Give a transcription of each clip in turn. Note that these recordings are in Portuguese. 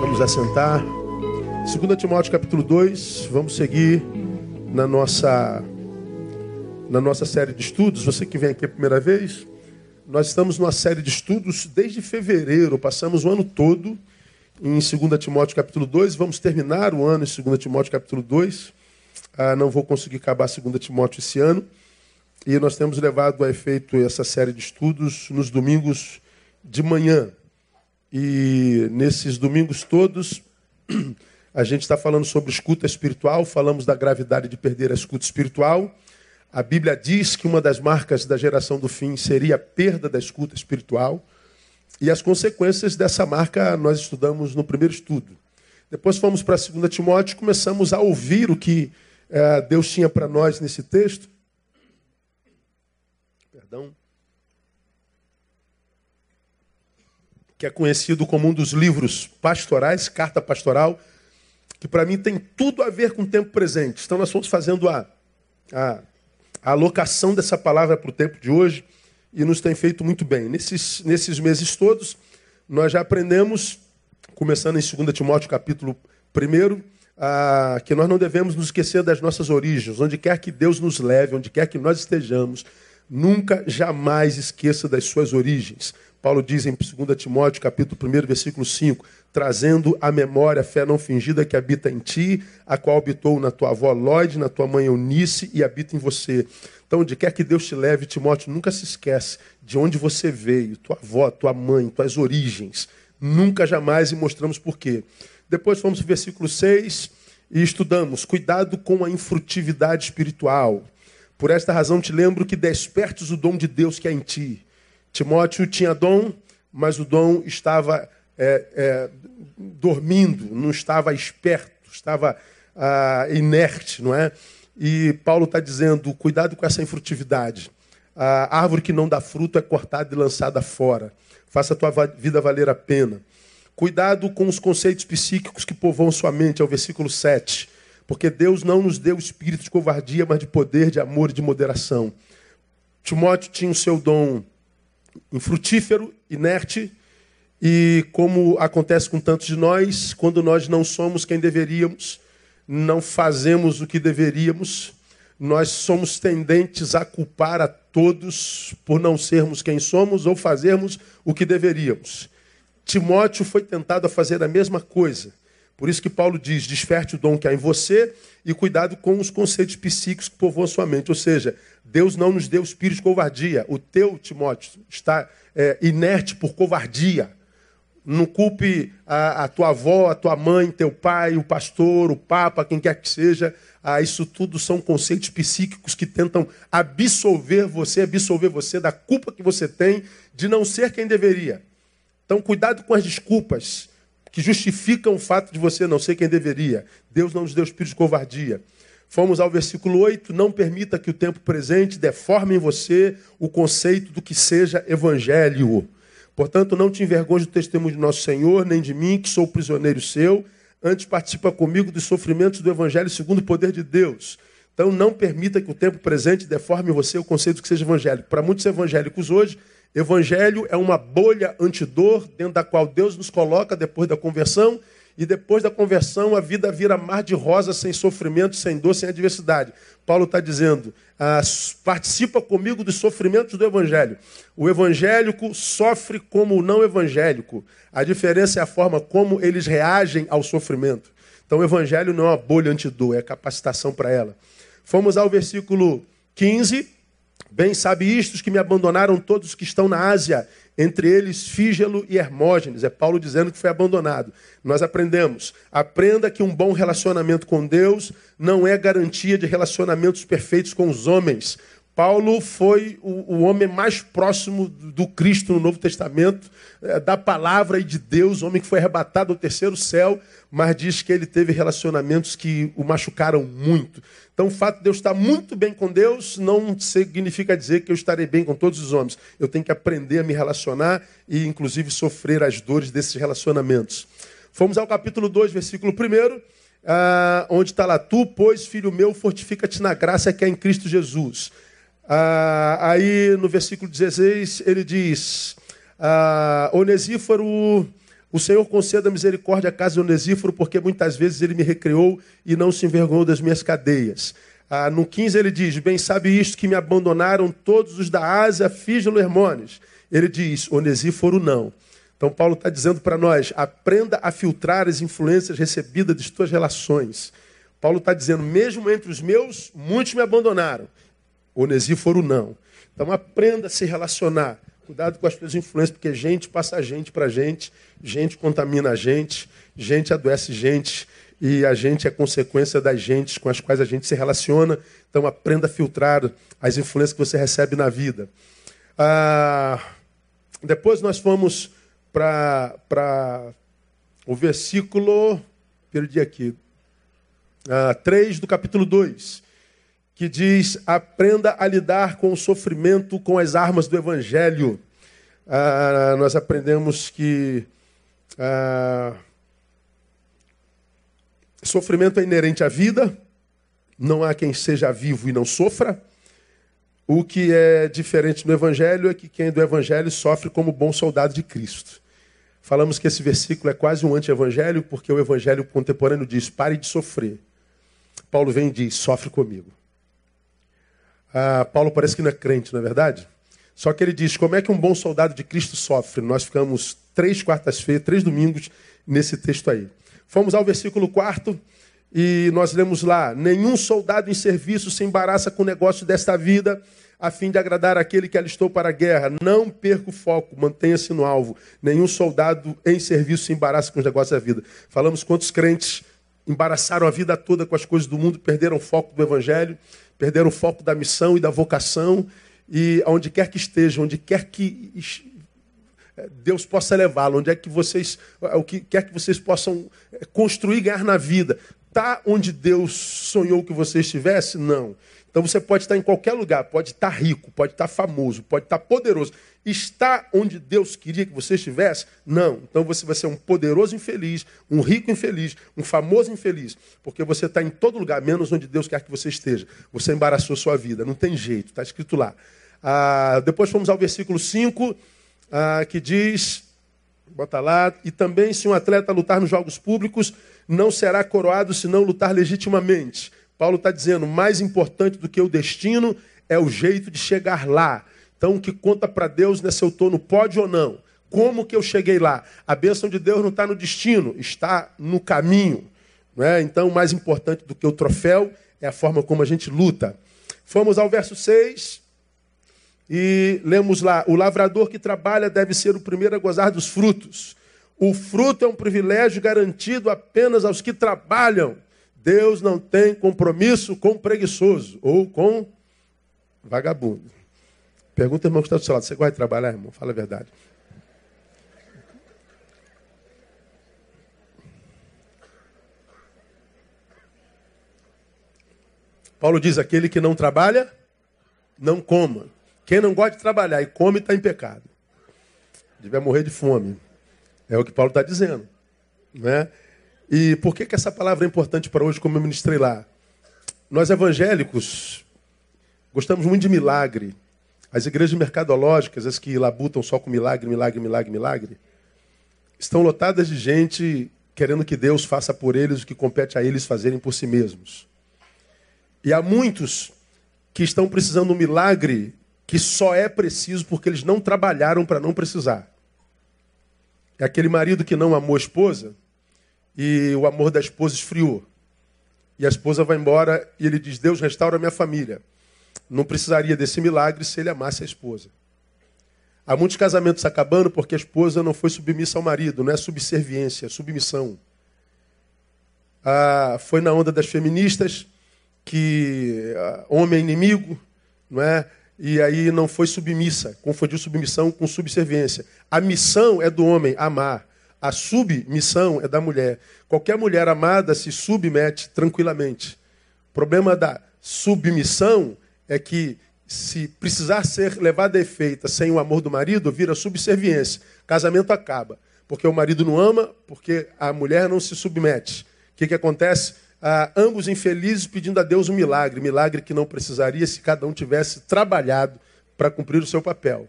Vamos assentar. 2 Timóteo capítulo 2, vamos seguir na nossa na nossa série de estudos. Você que vem aqui a primeira vez, nós estamos numa série de estudos desde fevereiro, passamos o ano todo em 2 Timóteo capítulo 2, vamos terminar o ano em 2 Timóteo capítulo 2. Ah, não vou conseguir acabar 2 Timóteo esse ano. E nós temos levado a efeito essa série de estudos nos domingos de manhã. E nesses domingos todos, a gente está falando sobre escuta espiritual, falamos da gravidade de perder a escuta espiritual. A Bíblia diz que uma das marcas da geração do fim seria a perda da escuta espiritual. E as consequências dessa marca nós estudamos no primeiro estudo. Depois fomos para 2 Timóteo e começamos a ouvir o que eh, Deus tinha para nós nesse texto. Que é conhecido como um dos livros pastorais, carta pastoral, que para mim tem tudo a ver com o tempo presente. Então nós fomos fazendo a, a, a alocação dessa palavra para o tempo de hoje e nos tem feito muito bem. Nesses, nesses meses todos, nós já aprendemos, começando em 2 Timóteo capítulo 1, ah, que nós não devemos nos esquecer das nossas origens, onde quer que Deus nos leve, onde quer que nós estejamos, nunca, jamais esqueça das suas origens. Paulo diz em 2 Timóteo, capítulo 1, versículo 5, trazendo à memória a fé não fingida que habita em ti, a qual habitou na tua avó Lloyd, na tua mãe Eunice e habita em você. Então, onde quer que Deus te leve, Timóteo, nunca se esquece de onde você veio, tua avó, tua mãe, tuas origens. Nunca, jamais, e mostramos por quê. Depois fomos para o versículo 6 e estudamos, cuidado com a infrutividade espiritual. Por esta razão te lembro que despertes o dom de Deus que há em ti Timóteo tinha dom, mas o dom estava é, é, dormindo, não estava esperto, estava ah, inerte, não é? E Paulo está dizendo: cuidado com essa infrutividade. A árvore que não dá fruto é cortada e lançada fora. Faça a tua vida valer a pena. Cuidado com os conceitos psíquicos que povoam sua mente, é o versículo 7. Porque Deus não nos deu espírito de covardia, mas de poder, de amor e de moderação. Timóteo tinha o seu dom infrutífero, inerte, e como acontece com tantos de nós, quando nós não somos quem deveríamos, não fazemos o que deveríamos, nós somos tendentes a culpar a todos por não sermos quem somos ou fazermos o que deveríamos. Timóteo foi tentado a fazer a mesma coisa. Por isso que Paulo diz: desperte o dom que há em você e cuidado com os conceitos psíquicos que povoam sua mente. Ou seja, Deus não nos deu espírito de covardia. O teu, Timóteo, está é, inerte por covardia. Não culpe a, a, tua avó, a tua mãe, teu pai, o pastor, o papa, quem quer que seja. Ah, isso tudo são conceitos psíquicos que tentam absolver você, absolver você da culpa que você tem de não ser quem deveria. Então, cuidado com as desculpas que justificam o fato de você não ser quem deveria. Deus não nos deu espírito de covardia. Fomos ao versículo 8: não permita que o tempo presente deforme em você o conceito do que seja evangelho. Portanto, não te envergonhe do testemunho de nosso Senhor, nem de mim, que sou prisioneiro seu. Antes, participa comigo dos sofrimentos do evangelho segundo o poder de Deus. Então, não permita que o tempo presente deforme em você o conceito do que seja evangélico. Para muitos evangélicos hoje, Evangelho é uma bolha antidor dentro da qual Deus nos coloca depois da conversão, e depois da conversão a vida vira mar de rosa, sem sofrimento, sem dor, sem adversidade. Paulo está dizendo: ah, participa comigo dos sofrimentos do Evangelho. O evangélico sofre como o não evangélico. A diferença é a forma como eles reagem ao sofrimento. Então, o Evangelho não é uma bolha antidor, é capacitação para ela. Fomos ao versículo 15 Bem sabe isto que me abandonaram todos que estão na Ásia, entre eles Fígelo e Hermógenes. É Paulo dizendo que foi abandonado. Nós aprendemos. Aprenda que um bom relacionamento com Deus não é garantia de relacionamentos perfeitos com os homens. Paulo foi o, homem mais próximo do Cristo no Novo Testamento, é, da palavra e de Deus, homem que foi arrebatado ao terceiro céu, mas diz que ele teve relacionamentos que o machucaram muito. Então, o fato de eu estar muito bem com Deus não significa dizer que eu estarei bem com todos os homens. Eu tenho que aprender a me relacionar e, inclusive, sofrer as dores desses relacionamentos. Fomos ao capítulo 2, versículo 1, ah, onde está lá: Tu, pois, filho meu, fortifica-te na graça que é em Cristo Jesus. Ah, aí no versículo 16 ele diz: ah, Onesíforo O Senhor conceda misericórdia à casa de Onesíforo, porque muitas vezes ele me recriou e não se envergonhou das minhas cadeias. Ah, no 15 ele diz: Bem sabe isto que me abandonaram todos os da Ásia, Fígelo Hermones. Ele diz: Onesíforo não. Então Paulo está dizendo para nós: aprenda a filtrar as influências recebidas de suas relações. Paulo está dizendo: mesmo entre os meus, muitos me abandonaram. Onesíforo não. Então aprenda a se relacionar. Cuidado com as suas influências, porque gente passa gente para gente, gente contamina a gente, gente adoece gente, e a gente é consequência das gentes com as quais a gente se relaciona. Então aprenda a filtrar as influências que você recebe na vida. Ah, depois nós fomos para o versículo, perdi aqui, ah, 3 do capítulo 2 que diz: aprenda a lidar com o sofrimento com as armas do Evangelho. Ah, nós aprendemos que ah, sofrimento é inerente à vida, não há quem seja vivo e não sofra. O que é diferente no Evangelho é que quem é do Evangelho sofre como bom soldado de Cristo. Falamos que esse versículo é quase um anti-evangelho, porque o Evangelho contemporâneo diz: pare de sofrer. Paulo vem e diz: sofre comigo. Ah, Paulo parece que não é crente, não é verdade? Só que ele diz: como é que um bom soldado de Cristo sofre? Nós ficamos três quartas-feiras, três domingos nesse texto aí. Fomos ao versículo 4 e nós lemos lá: Nenhum soldado em serviço se embaraça com o negócio desta vida, a fim de agradar aquele que alistou para a guerra. Não perca o foco, mantenha-se no alvo. Nenhum soldado em serviço se embaraça com os negócios da vida. Falamos quantos crentes embaraçaram a vida toda com as coisas do mundo, perderam o foco do evangelho perderam o foco da missão e da vocação, e aonde quer que estejam, onde quer que Deus possa levá-lo, onde é que vocês, o que quer que vocês possam eh, construir ganhar na vida. Está onde Deus sonhou que você estivesse? Não. Então você pode estar em qualquer lugar, pode estar rico, pode estar famoso, pode estar poderoso. Está onde Deus queria que você estivesse? Não. Então você vai ser um poderoso infeliz, um rico infeliz, um famoso infeliz, porque você está em todo lugar, menos onde Deus quer que você esteja. Você embaraçou sua vida, não tem jeito, está escrito lá. Ah, depois fomos ao versículo 5, ah, que diz, bota lá, e também se um atleta lutar nos jogos públicos, não será coroado se não lutar legitimamente. Paulo está dizendo: mais importante do que o destino é o jeito de chegar lá. Então, o que conta para Deus não é eu estou no pódio ou não. Como que eu cheguei lá? A bênção de Deus não está no destino, está no caminho. Não é? Então, mais importante do que o troféu é a forma como a gente luta. Fomos ao verso 6 e lemos lá: O lavrador que trabalha deve ser o primeiro a gozar dos frutos. O fruto é um privilégio garantido apenas aos que trabalham. Deus não tem compromisso com preguiçoso ou com vagabundo. Pergunta, irmão, que está do seu lado: você gosta de trabalhar, irmão? Fala a verdade. Paulo diz: aquele que não trabalha, não coma. Quem não gosta de trabalhar e come está em pecado. Deve morrer de fome. É o que Paulo está dizendo. Né? E por que, que essa palavra é importante para hoje, como eu ministrei lá? Nós evangélicos gostamos muito de milagre. As igrejas mercadológicas, as que labutam só com milagre, milagre, milagre, milagre, estão lotadas de gente querendo que Deus faça por eles o que compete a eles fazerem por si mesmos. E há muitos que estão precisando de um milagre que só é preciso porque eles não trabalharam para não precisar. É aquele marido que não amou a esposa e o amor da esposa esfriou. E a esposa vai embora e ele diz: Deus restaura minha família. Não precisaria desse milagre se ele amasse a esposa. Há muitos casamentos acabando porque a esposa não foi submissa ao marido, não é subserviência, é submissão. Ah, foi na onda das feministas que ah, homem é inimigo, não é? E aí não foi submissa, confundiu submissão com subserviência. A missão é do homem, amar. A submissão é da mulher. Qualquer mulher amada se submete tranquilamente. O problema da submissão é que, se precisar ser levada a efeito sem o amor do marido, vira subserviência. Casamento acaba. Porque o marido não ama, porque a mulher não se submete. O que, que acontece? Ah, ambos infelizes pedindo a Deus um milagre. Milagre que não precisaria se cada um tivesse trabalhado para cumprir o seu papel.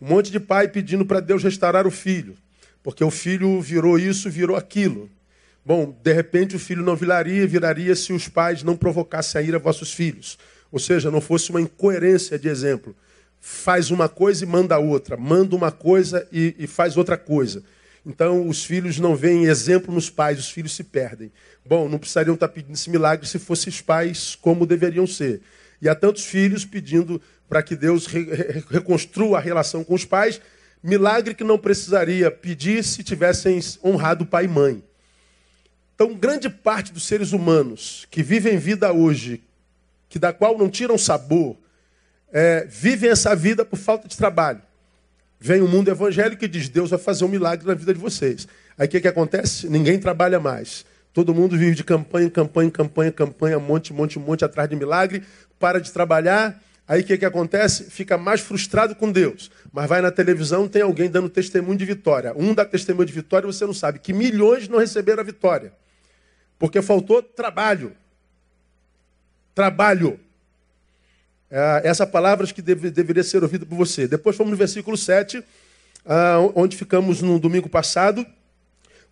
Um monte de pai pedindo para Deus restaurar o filho porque o filho virou isso, virou aquilo. Bom, de repente o filho não viraria, viraria se os pais não provocassem a ira a vossos filhos. Ou seja, não fosse uma incoerência de exemplo. Faz uma coisa e manda outra, manda uma coisa e, e faz outra coisa. Então os filhos não veem exemplo nos pais, os filhos se perdem. Bom, não precisariam estar pedindo esse milagre se fossem os pais como deveriam ser. E há tantos filhos pedindo para que Deus re reconstrua a relação com os pais, milagre que não precisaria pedir se tivessem honrado pai e mãe. Então, grande parte dos seres humanos que vivem vida hoje, que da qual não tiram sabor, é, vivem essa vida por falta de trabalho. Vem o mundo evangélico e diz: Deus vai fazer um milagre na vida de vocês. Aí o que, que acontece? Ninguém trabalha mais. Todo mundo vive de campanha campanha, campanha, campanha, monte, monte, monte atrás de milagre, para de trabalhar. Aí o que, que acontece? Fica mais frustrado com Deus. Mas vai na televisão, tem alguém dando testemunho de vitória. Um dá testemunho de vitória e você não sabe que milhões não receberam a vitória. Porque faltou trabalho. Trabalho. É, essa palavra que deve, deveria ser ouvida por você. Depois fomos no versículo 7, ah, onde ficamos no domingo passado.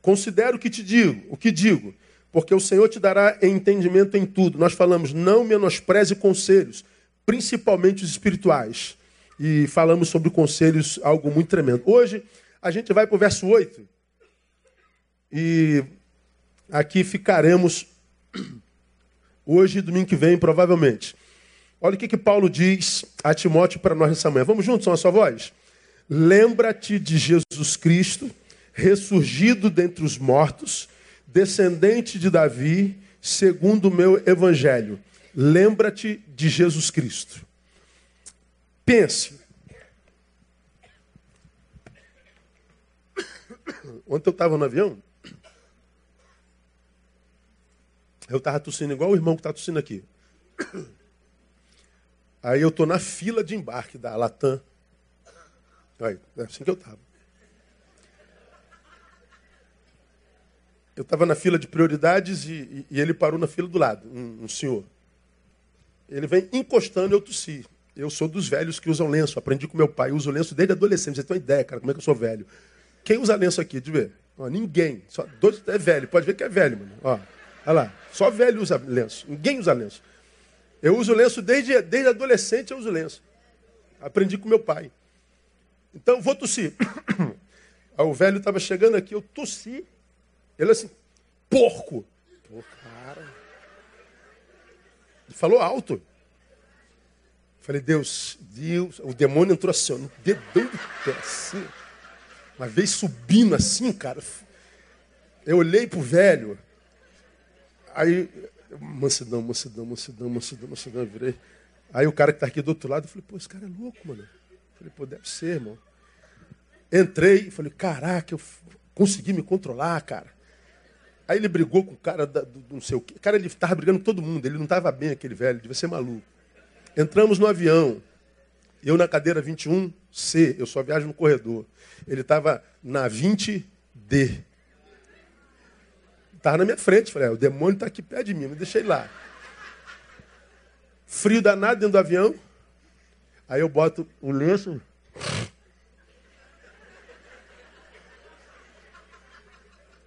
Considero o que te digo, o que digo, porque o Senhor te dará entendimento em tudo. Nós falamos, não menospreze conselhos, principalmente os espirituais. E falamos sobre conselhos, algo muito tremendo. Hoje, a gente vai para o verso 8. E aqui ficaremos hoje e domingo que vem, provavelmente. Olha o que, que Paulo diz a Timóteo para nós nessa manhã. Vamos juntos, são a sua voz? Lembra-te de Jesus Cristo, ressurgido dentre os mortos, descendente de Davi, segundo o meu evangelho. Lembra-te de Jesus Cristo. Pense. Ontem eu estava no avião, eu estava tossindo igual o irmão que está tossindo aqui. Aí eu estou na fila de embarque da Latam. Aí, é assim que eu estava. Eu estava na fila de prioridades e, e, e, ele parou na fila do lado, um, um, senhor. Ele vem encostando e eu tossi. Eu sou dos velhos que usam lenço. Aprendi com meu pai. Eu uso lenço desde adolescente. Você tem uma ideia, cara, como é que eu sou velho. Quem usa lenço aqui? Deixa eu ver. Ó, ninguém. Só dois é velho. Pode ver que é velho, mano. Ó, olha lá. Só velho usa lenço. Ninguém usa lenço. Eu uso lenço desde, desde adolescente, eu uso lenço. Aprendi com meu pai. Então, vou tossir. o velho estava chegando aqui, eu tossi. Ele assim, porco. Pô, cara. Ele falou alto. Falei, Deus, Deus, o demônio entrou assim, ó, no dedão do pé, assim. Uma vez subindo assim, cara. Eu olhei pro velho. Aí mansidão, mansidão, mansidão, mansidão, mansidão, eu virei. Aí o cara que está aqui do outro lado, eu falei, pô, esse cara é louco, mano. Eu falei, pô, deve ser, irmão. Entrei, falei, caraca, eu consegui me controlar, cara. Aí ele brigou com o cara da, do, não sei o quê. Cara, ele estava brigando com todo mundo, ele não estava bem, aquele velho, devia ser maluco. Entramos no avião. Eu na cadeira 21C, eu só viajo no corredor. Ele estava na 20D. Estava na minha frente. Falei, é, o demônio está aqui perto de mim, me deixei lá. Frio danado dentro do avião. Aí eu boto o lenço.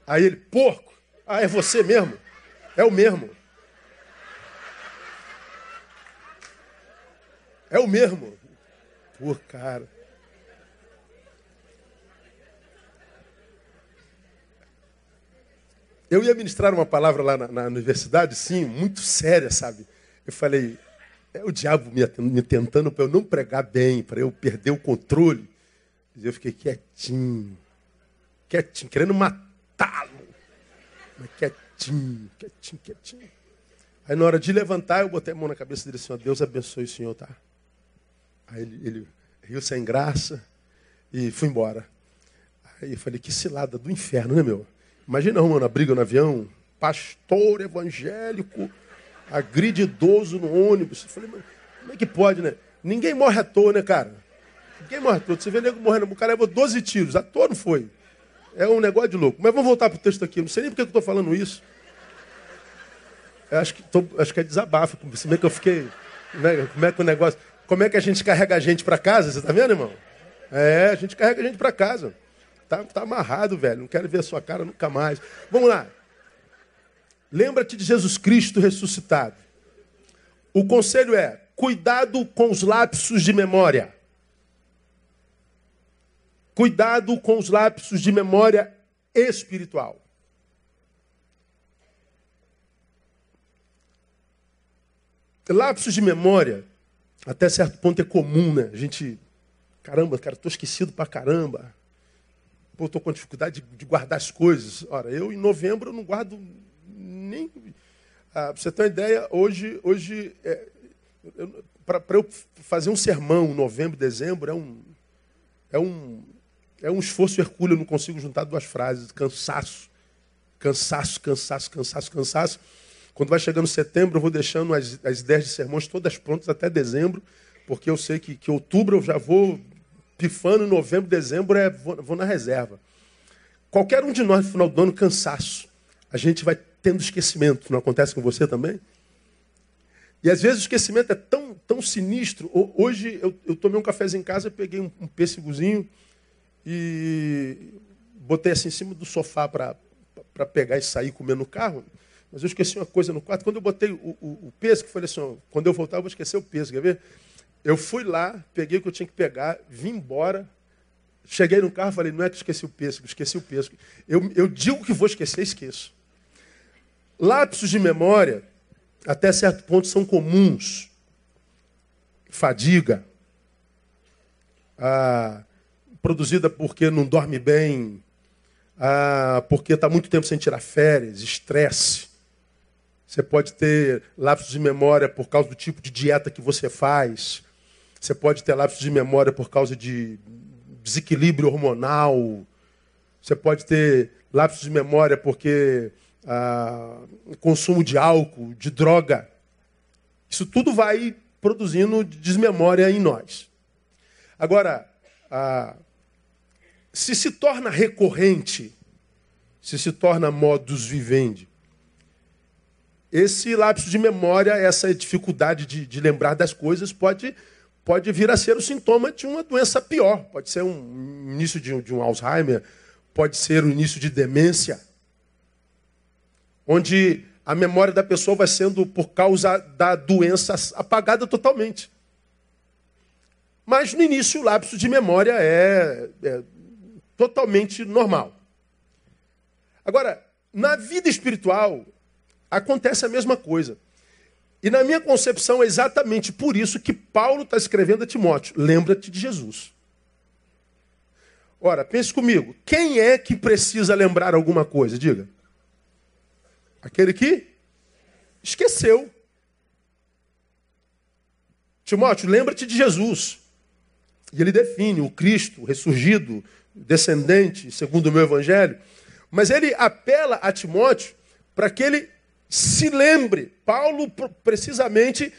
Aí ele, porco. Ah, é você mesmo? É o mesmo. É o mesmo. Pô, cara. Eu ia ministrar uma palavra lá na, na universidade, sim, muito séria, sabe? Eu falei, é o diabo me, me tentando para eu não pregar bem, para eu perder o controle. E eu fiquei quietinho, quietinho, querendo matá-lo. Quietinho, quietinho, quietinho. Aí na hora de levantar, eu botei a mão na cabeça dele assim, ó, Deus abençoe o senhor, tá? Aí ele, ele riu sem graça e foi embora. Aí eu falei, que cilada do inferno, né, meu? Imagina arrumando a briga no avião, pastor evangélico, agride idoso no ônibus. Eu falei, mas como é que pode, né? Ninguém morre à toa, né, cara? Ninguém morre à toa. Você vê nego morrendo, o cara levou 12 tiros, à toa não foi. É um negócio de louco. Mas vamos voltar para o texto aqui. Eu não sei nem por que eu estou falando isso. Eu acho que, tô, acho que é desabafo. Se bem que eu fiquei. Né, como é que o negócio. Como é que a gente carrega a gente para casa? Você está vendo, irmão? É, a gente carrega a gente para casa. tá, tá amarrado, velho. Não quero ver a sua cara nunca mais. Vamos lá. Lembra-te de Jesus Cristo ressuscitado. O conselho é: cuidado com os lapsos de memória. Cuidado com os lapsos de memória espiritual. Lapsos de memória, até certo ponto, é comum, né? A gente, caramba, cara, estou esquecido pra caramba. Pô, estou com dificuldade de, de, guardar as coisas. Ora, eu em novembro eu não guardo nem. Ah, pra você ter uma ideia, hoje, hoje é, para eu fazer um sermão novembro, dezembro, é um, é um, é um esforço hercúleo, eu não consigo juntar duas frases. Cansaço, cansaço, cansaço, cansaço, cansaço. Quando vai chegando setembro, eu vou deixando as, as ideias de sermões todas prontas até dezembro, porque eu sei que, que outubro eu já vou pifando, novembro, dezembro é, vou, vou na reserva. Qualquer um de nós, no final do ano, cansaço. A gente vai tendo esquecimento. Não acontece com você também? E às vezes o esquecimento é tão, tão sinistro. Hoje eu, eu tomei um cafezinho em casa, peguei um, um pêssegozinho e botei assim em cima do sofá para pegar e sair comer no carro. Mas eu esqueci uma coisa no quarto. Quando eu botei o, o, o pêssego, falei assim: quando eu voltar, eu vou esquecer o pêssego, quer ver? Eu fui lá, peguei o que eu tinha que pegar, vim embora. Cheguei no carro falei: não é que esqueci o pêssego, esqueci o pêssego. Eu, eu digo que vou esquecer, esqueço. Lapsos de memória, até certo ponto, são comuns. Fadiga, ah, produzida porque não dorme bem, ah, porque está muito tempo sem tirar férias, estresse. Você pode ter lapsos de memória por causa do tipo de dieta que você faz. Você pode ter lapsos de memória por causa de desequilíbrio hormonal. Você pode ter lapsos de memória porque ah, consumo de álcool, de droga. Isso tudo vai produzindo desmemória em nós. Agora, ah, se se torna recorrente, se se torna modus vivendi, esse lapso de memória, essa dificuldade de, de, lembrar das coisas, pode, pode vir a ser o sintoma de uma doença pior. Pode ser um início de um, de um Alzheimer, pode ser o início de demência onde a memória da pessoa vai sendo, por causa da doença, apagada totalmente. Mas no início o lapso de memória é, é totalmente normal. Agora, na vida espiritual, acontece a mesma coisa. E na minha concepção é exatamente por isso que Paulo está escrevendo a Timóteo: lembra-te de Jesus. Ora, pense comigo: quem é que precisa lembrar alguma coisa? Diga. Aquele que esqueceu. Timóteo, lembra-te de Jesus. E ele define o Cristo ressurgido, descendente, segundo o meu evangelho. Mas ele apela a Timóteo para que ele se lembre. Paulo, precisamente,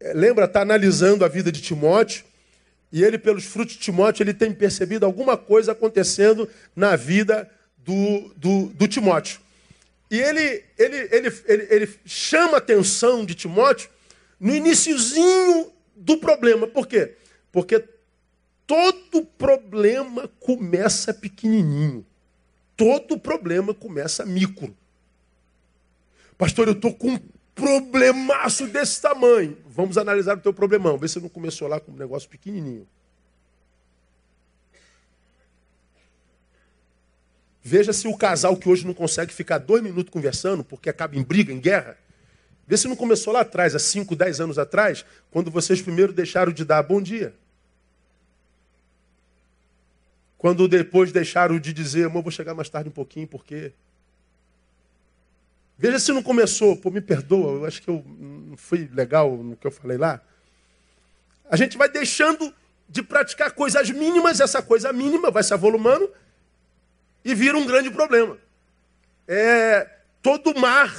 eh, lembra, está analisando a vida de Timóteo. E ele, pelos frutos de Timóteo, ele tem percebido alguma coisa acontecendo na vida do, do, do Timóteo. E ele, ele, ele, ele, ele chama a atenção de Timóteo no iníciozinho do problema. Por quê? Porque todo problema começa pequenininho. Todo problema começa micro. Pastor, eu estou com um problemaço desse tamanho. Vamos analisar o teu problemão. Vê se não começou lá com um negócio pequenininho. Veja se o casal que hoje não consegue ficar dois minutos conversando, porque acaba em briga, em guerra. Vê se não começou lá atrás, há cinco, dez anos atrás, quando vocês primeiro deixaram de dar bom dia. Quando depois deixaram de dizer, amor, vou chegar mais tarde um pouquinho, porque. Veja se não começou, pô, me perdoa, eu acho que eu não fui legal no que eu falei lá. A gente vai deixando de praticar coisas mínimas, essa coisa mínima vai se avolumando e vira um grande problema. É, todo mar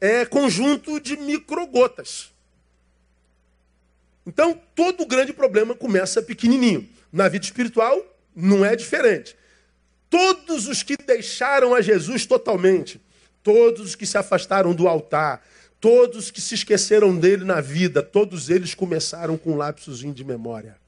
é conjunto de microgotas. Então, todo grande problema começa pequenininho. Na vida espiritual, não é diferente. Todos os que deixaram a Jesus totalmente, todos os que se afastaram do altar, todos que se esqueceram dele na vida, todos eles começaram com um lapsozinho de memória.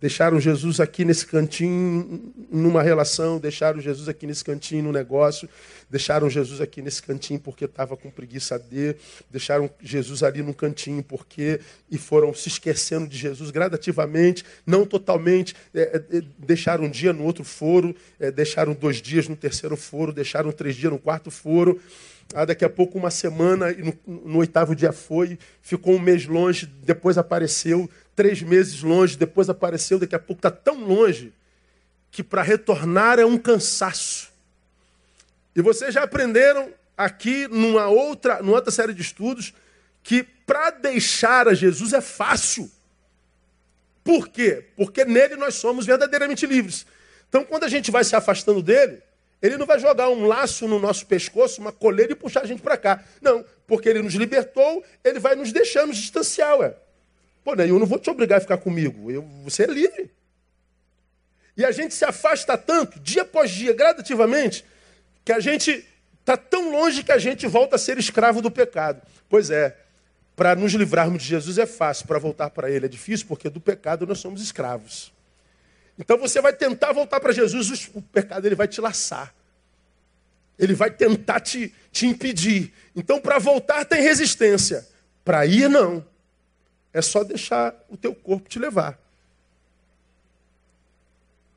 Deixaram Jesus aqui nesse cantinho numa relação, deixaram Jesus aqui nesse cantinho no negócio, deixaram Jesus aqui nesse cantinho porque estava com preguiça de, deixaram Jesus ali no cantinho porque e foram se esquecendo de Jesus gradativamente, não totalmente, é, é, deixaram um dia no outro foro, é, deixaram dois dias no terceiro foro, deixaram três dias no quarto foro. Ah, daqui a pouco, uma semana, no, no, oitavo dia foi, ficou um mês longe, depois apareceu, três meses longe, depois apareceu, daqui a pouco está tão longe que para retornar é um cansaço. E vocês já aprenderam aqui numa outra, numa outra série de estudos que para deixar a Jesus é fácil. Por quê? Porque nele nós somos verdadeiramente livres. Então, quando a gente vai se afastando dele, ele não vai jogar um laço no nosso pescoço, uma coleira e puxar a gente para cá. Não, porque ele nos libertou, ele vai nos deixar nos distanciar. Ué. Pô, né, eu não vou te obrigar a ficar comigo. Eu, você é livre. E a gente se afasta tanto, dia após dia, gradativamente, que a gente está tão longe que a gente volta a ser escravo do pecado. Pois é, para nos livrarmos de Jesus é fácil, para voltar para Ele é difícil, porque do pecado nós somos escravos. Então você vai tentar voltar para Jesus, o pecado ele vai te laçar. Ele vai tentar te, te impedir. Então, para voltar tem resistência. Para ir, não. É só deixar o teu corpo te levar.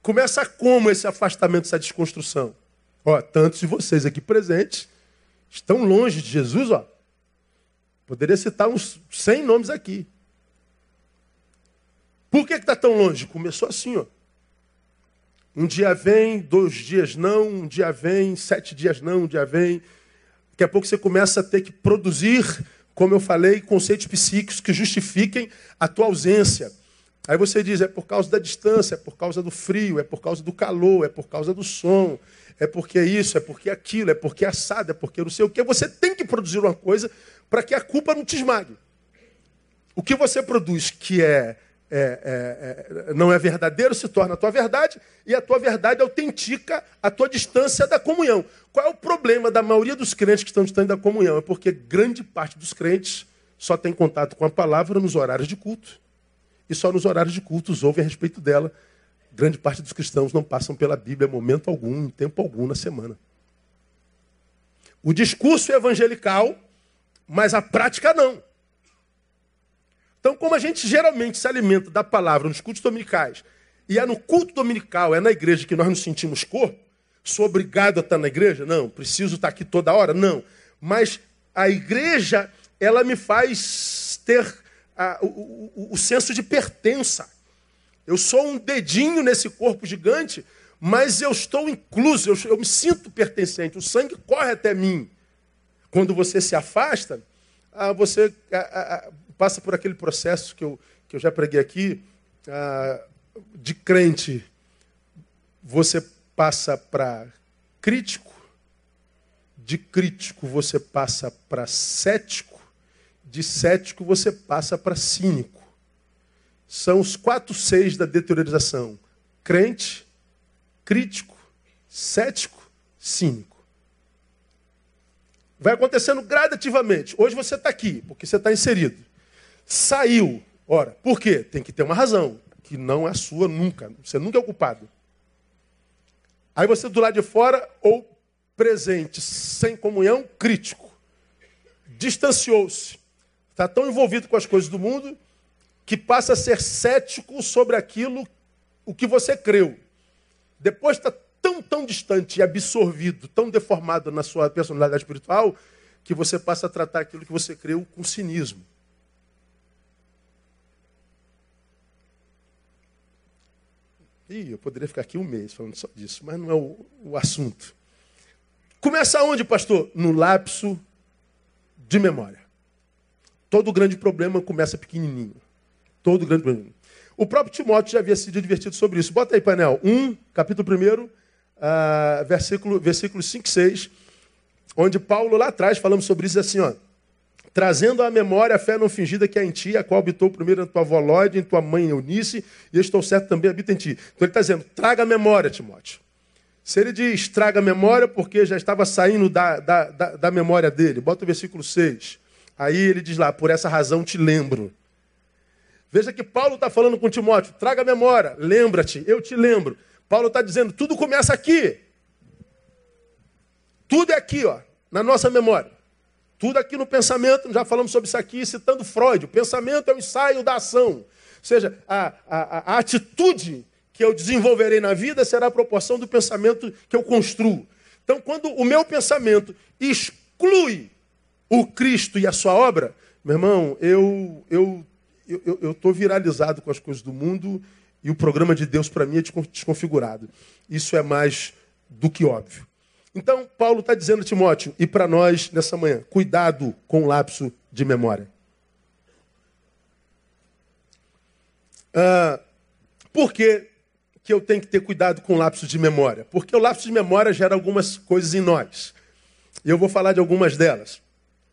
Começa como esse afastamento, essa desconstrução? Ó, tantos de vocês aqui presentes estão longe de Jesus, ó. Poderia citar uns 100 nomes aqui. Por que está tão longe? Começou assim, ó. Um dia vem, dois dias não, um dia vem, sete dias não, um dia vem. Daqui a pouco você começa a ter que produzir, como eu falei, conceitos psíquicos que justifiquem a tua ausência. Aí você diz, é por causa da distância, é por causa do frio, é por causa do calor, é por causa do som, é porque isso, é porque aquilo, é porque assado, é porque não sei o que. Você tem que produzir uma coisa para que a culpa não te esmague. O que você produz que é é, é, é, não é verdadeiro se torna a tua verdade e a tua verdade autentica a tua distância da comunhão. Qual é o problema da maioria dos crentes que estão distante da comunhão? É porque grande parte dos crentes só tem contato com a palavra nos horários de culto. E só nos horários de culto ouvem a respeito dela. Grande parte dos cristãos não passam pela Bíblia momento algum, em tempo algum na semana. O discurso é evangelical, mas a prática não. Então, como a gente geralmente se alimenta da palavra nos cultos dominicais, e é no culto dominical, é na igreja que nós nos sentimos corpo, sou obrigado a estar na igreja? Não. Preciso estar aqui toda hora? Não. Mas a igreja, ela me faz ter a, o, o, o senso de pertença. Eu sou um dedinho nesse corpo gigante, mas eu estou incluso, eu, eu me sinto pertencente, o sangue corre até mim. Quando você se afasta, ah, você ah, passa por aquele processo que eu, que eu já preguei aqui, ah, de crente, você passa para crítico, de crítico você passa para cético, de cético você passa para cínico. São os quatro seis da deteriorização: crente, crítico, cético, cínico. Vai acontecendo gradativamente. Hoje você está aqui, porque você está inserido. Saiu. Ora, por quê? Tem que ter uma razão, que não é sua nunca. Você nunca é o culpado. Aí você do lado de fora, ou presente, sem comunhão, crítico. Distanciou-se. Está tão envolvido com as coisas do mundo que passa a ser cético sobre aquilo o que você creu. Depois está tão, tão distante e absorvido, tão deformado na sua personalidade espiritual, que você passa a tratar aquilo que você creu com cinismo. Eu poderia ficar aqui um mês falando só disso, mas não é o, o assunto. Começa onde, pastor? No lapso de memória. Todo grande problema começa pequenininho. Todo grande problema. O próprio Timóteo já havia sido advertido sobre isso. Bota aí, painel. 1, capítulo 1, uh, versículo, versículo 5 e 6, onde Paulo lá atrás, falamos sobre isso assim, ó, trazendo à memória a fé não fingida que é em ti, a qual habitou primeiro na tua avó Lóide, em tua mãe Eunice, e eu estou certo também habita em ti. Então ele está dizendo, traga a memória, Timóteo. Se ele diz, traga a memória, porque já estava saindo da, da, da, da memória dele. Bota o versículo 6. Aí ele diz lá, por essa razão te lembro. Veja que Paulo está falando com Timóteo, traga a memória, lembra-te, eu te lembro. Paulo está dizendo, tudo começa aqui. Tudo é aqui, ó, na nossa memória. Tudo aqui no pensamento, já falamos sobre isso aqui, citando Freud. O pensamento é o ensaio da ação. Ou seja, a, a, a atitude que eu desenvolverei na vida será a proporção do pensamento que eu construo. Então, quando o meu pensamento exclui o Cristo e a sua obra, meu irmão, eu eu eu estou viralizado com as coisas do mundo e o programa de Deus para mim é desconfigurado. Isso é mais do que óbvio. Então, Paulo está dizendo a Timóteo, e para nós nessa manhã, cuidado com o lapso de memória. Ah, por que, que eu tenho que ter cuidado com o lapso de memória? Porque o lapso de memória gera algumas coisas em nós. E eu vou falar de algumas delas.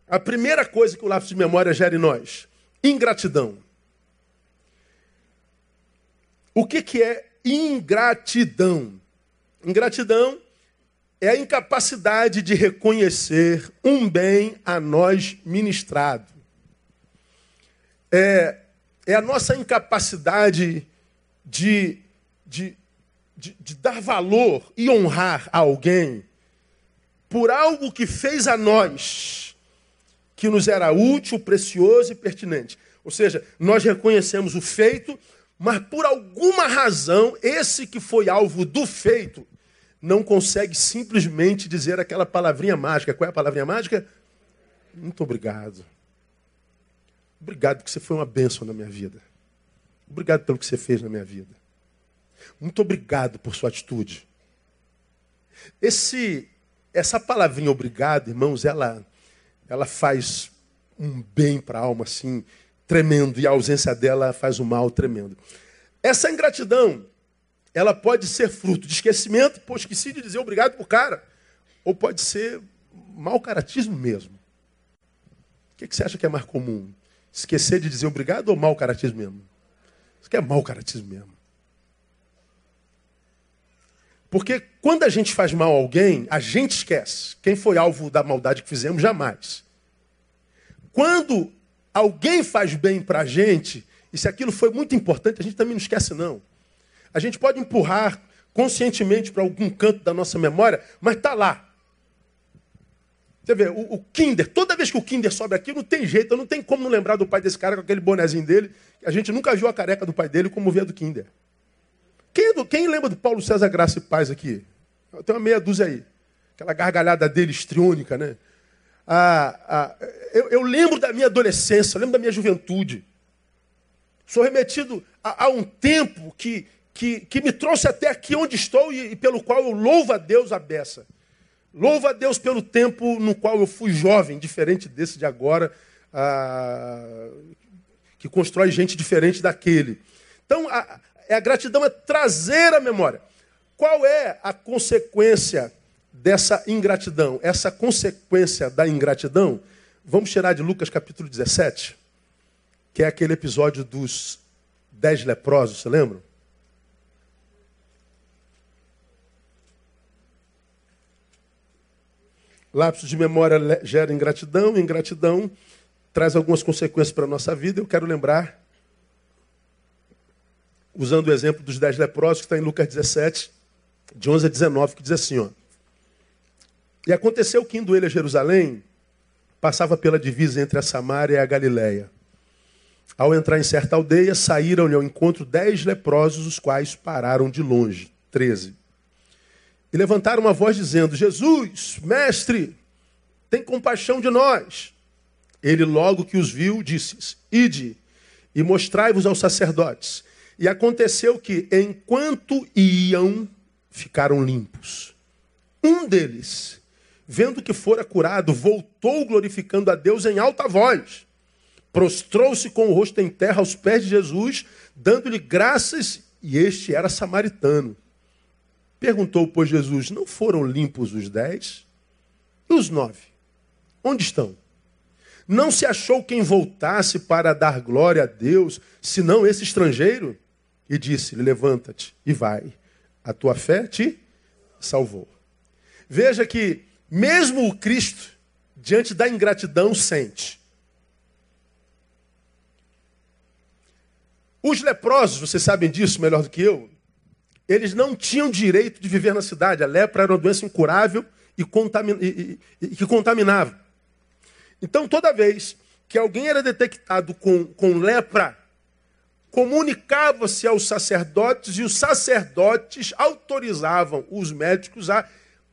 A primeira coisa que o lapso de memória gera em nós, ingratidão. O que, que é ingratidão? Ingratidão é a incapacidade de reconhecer um bem a nós ministrado. É, é a nossa incapacidade de, de, de, de dar valor e honrar a alguém por algo que fez a nós que nos era útil, precioso e pertinente. Ou seja, nós reconhecemos o feito, mas por alguma razão, esse que foi alvo do feito não consegue simplesmente dizer aquela palavrinha mágica. Qual é a palavrinha mágica? Muito obrigado. Obrigado porque você foi uma bênção na minha vida. Obrigado pelo que você fez na minha vida. Muito obrigado por sua atitude. Esse, essa palavrinha obrigado, irmãos, ela ela faz um bem para a alma assim tremendo e a ausência dela faz um mal tremendo. Essa ingratidão, ela pode ser fruto de esquecimento, pô, esqueci de dizer obrigado pro cara, ou pode ser mau caratismo mesmo. O que, que você acha que é mais comum? Esquecer de dizer obrigado ou mau caratismo mesmo? Isso que é mau caratismo mesmo. Porque quando a gente faz mal a alguém, a gente esquece. Quem foi alvo da maldade que fizemos, jamais. Quando alguém faz bem para a gente, e se aquilo foi muito importante, a gente também não esquece, não. A gente pode empurrar conscientemente para algum canto da nossa memória, mas está lá. Você vê, o, o, Kinder, toda vez que o Kinder sobe aqui, não tem jeito, não tem como não lembrar do pai desse cara com aquele bonezinho dele. A gente nunca viu a careca do pai dele como vê a do Kinder. Quem, quem lembra do Paulo César Graça e Paz aqui? Tem uma meia dúzia aí. Aquela gargalhada dele estriônica, né? Ah, ah, eu, eu, lembro da minha adolescência, eu lembro da minha juventude. Sou remetido a, a um tempo que, que, que, me trouxe até aqui onde estou e, e, pelo qual eu louvo a Deus a beça. Louvo a Deus pelo tempo no qual eu fui jovem, diferente desse de agora, ah, que constrói gente diferente daquele. Então, a, é a gratidão é trazer a memória. Qual é a consequência dessa ingratidão? Essa consequência da ingratidão, vamos tirar de Lucas capítulo 17, que é aquele episódio dos dez leprosos, você lembra? Lapso de memória gera ingratidão, ingratidão traz algumas consequências para a nossa vida. Eu quero lembrar usando o exemplo dos dez leprosos, que está em Lucas 17, de 11 a 19, que diz assim: ó, E aconteceu que, indo ele a Jerusalém, passava pela divisa entre a Samária e a Galiléia. Ao entrar em certa aldeia, saíram-lhe ao encontro dez leprosos, os quais pararam de longe. 13. E levantaram uma voz dizendo: Jesus, mestre, tem compaixão de nós. Ele, logo que os viu, disse: Ide e mostrai-vos aos sacerdotes. E aconteceu que, enquanto iam, ficaram limpos. Um deles, vendo que fora curado, voltou glorificando a Deus em alta voz. Prostrou-se com o rosto em terra aos pés de Jesus, dando-lhe graças, e este era samaritano. Perguntou, pois, Jesus: Não foram limpos os dez? E os nove? Onde estão? Não se achou quem voltasse para dar glória a Deus, senão esse estrangeiro? e disse-lhe: Levanta-te e vai, a tua fé te salvou. Veja que, mesmo o Cristo, diante da ingratidão, sente. Os leprosos, vocês sabem disso melhor do que eu, eles não tinham direito de viver na cidade. A lepra era uma doença incurável e, contamin... e, e, e que contaminava. Então, toda vez que alguém era detectado com, com lepra, comunicava-se aos sacerdotes e os sacerdotes autorizavam os médicos a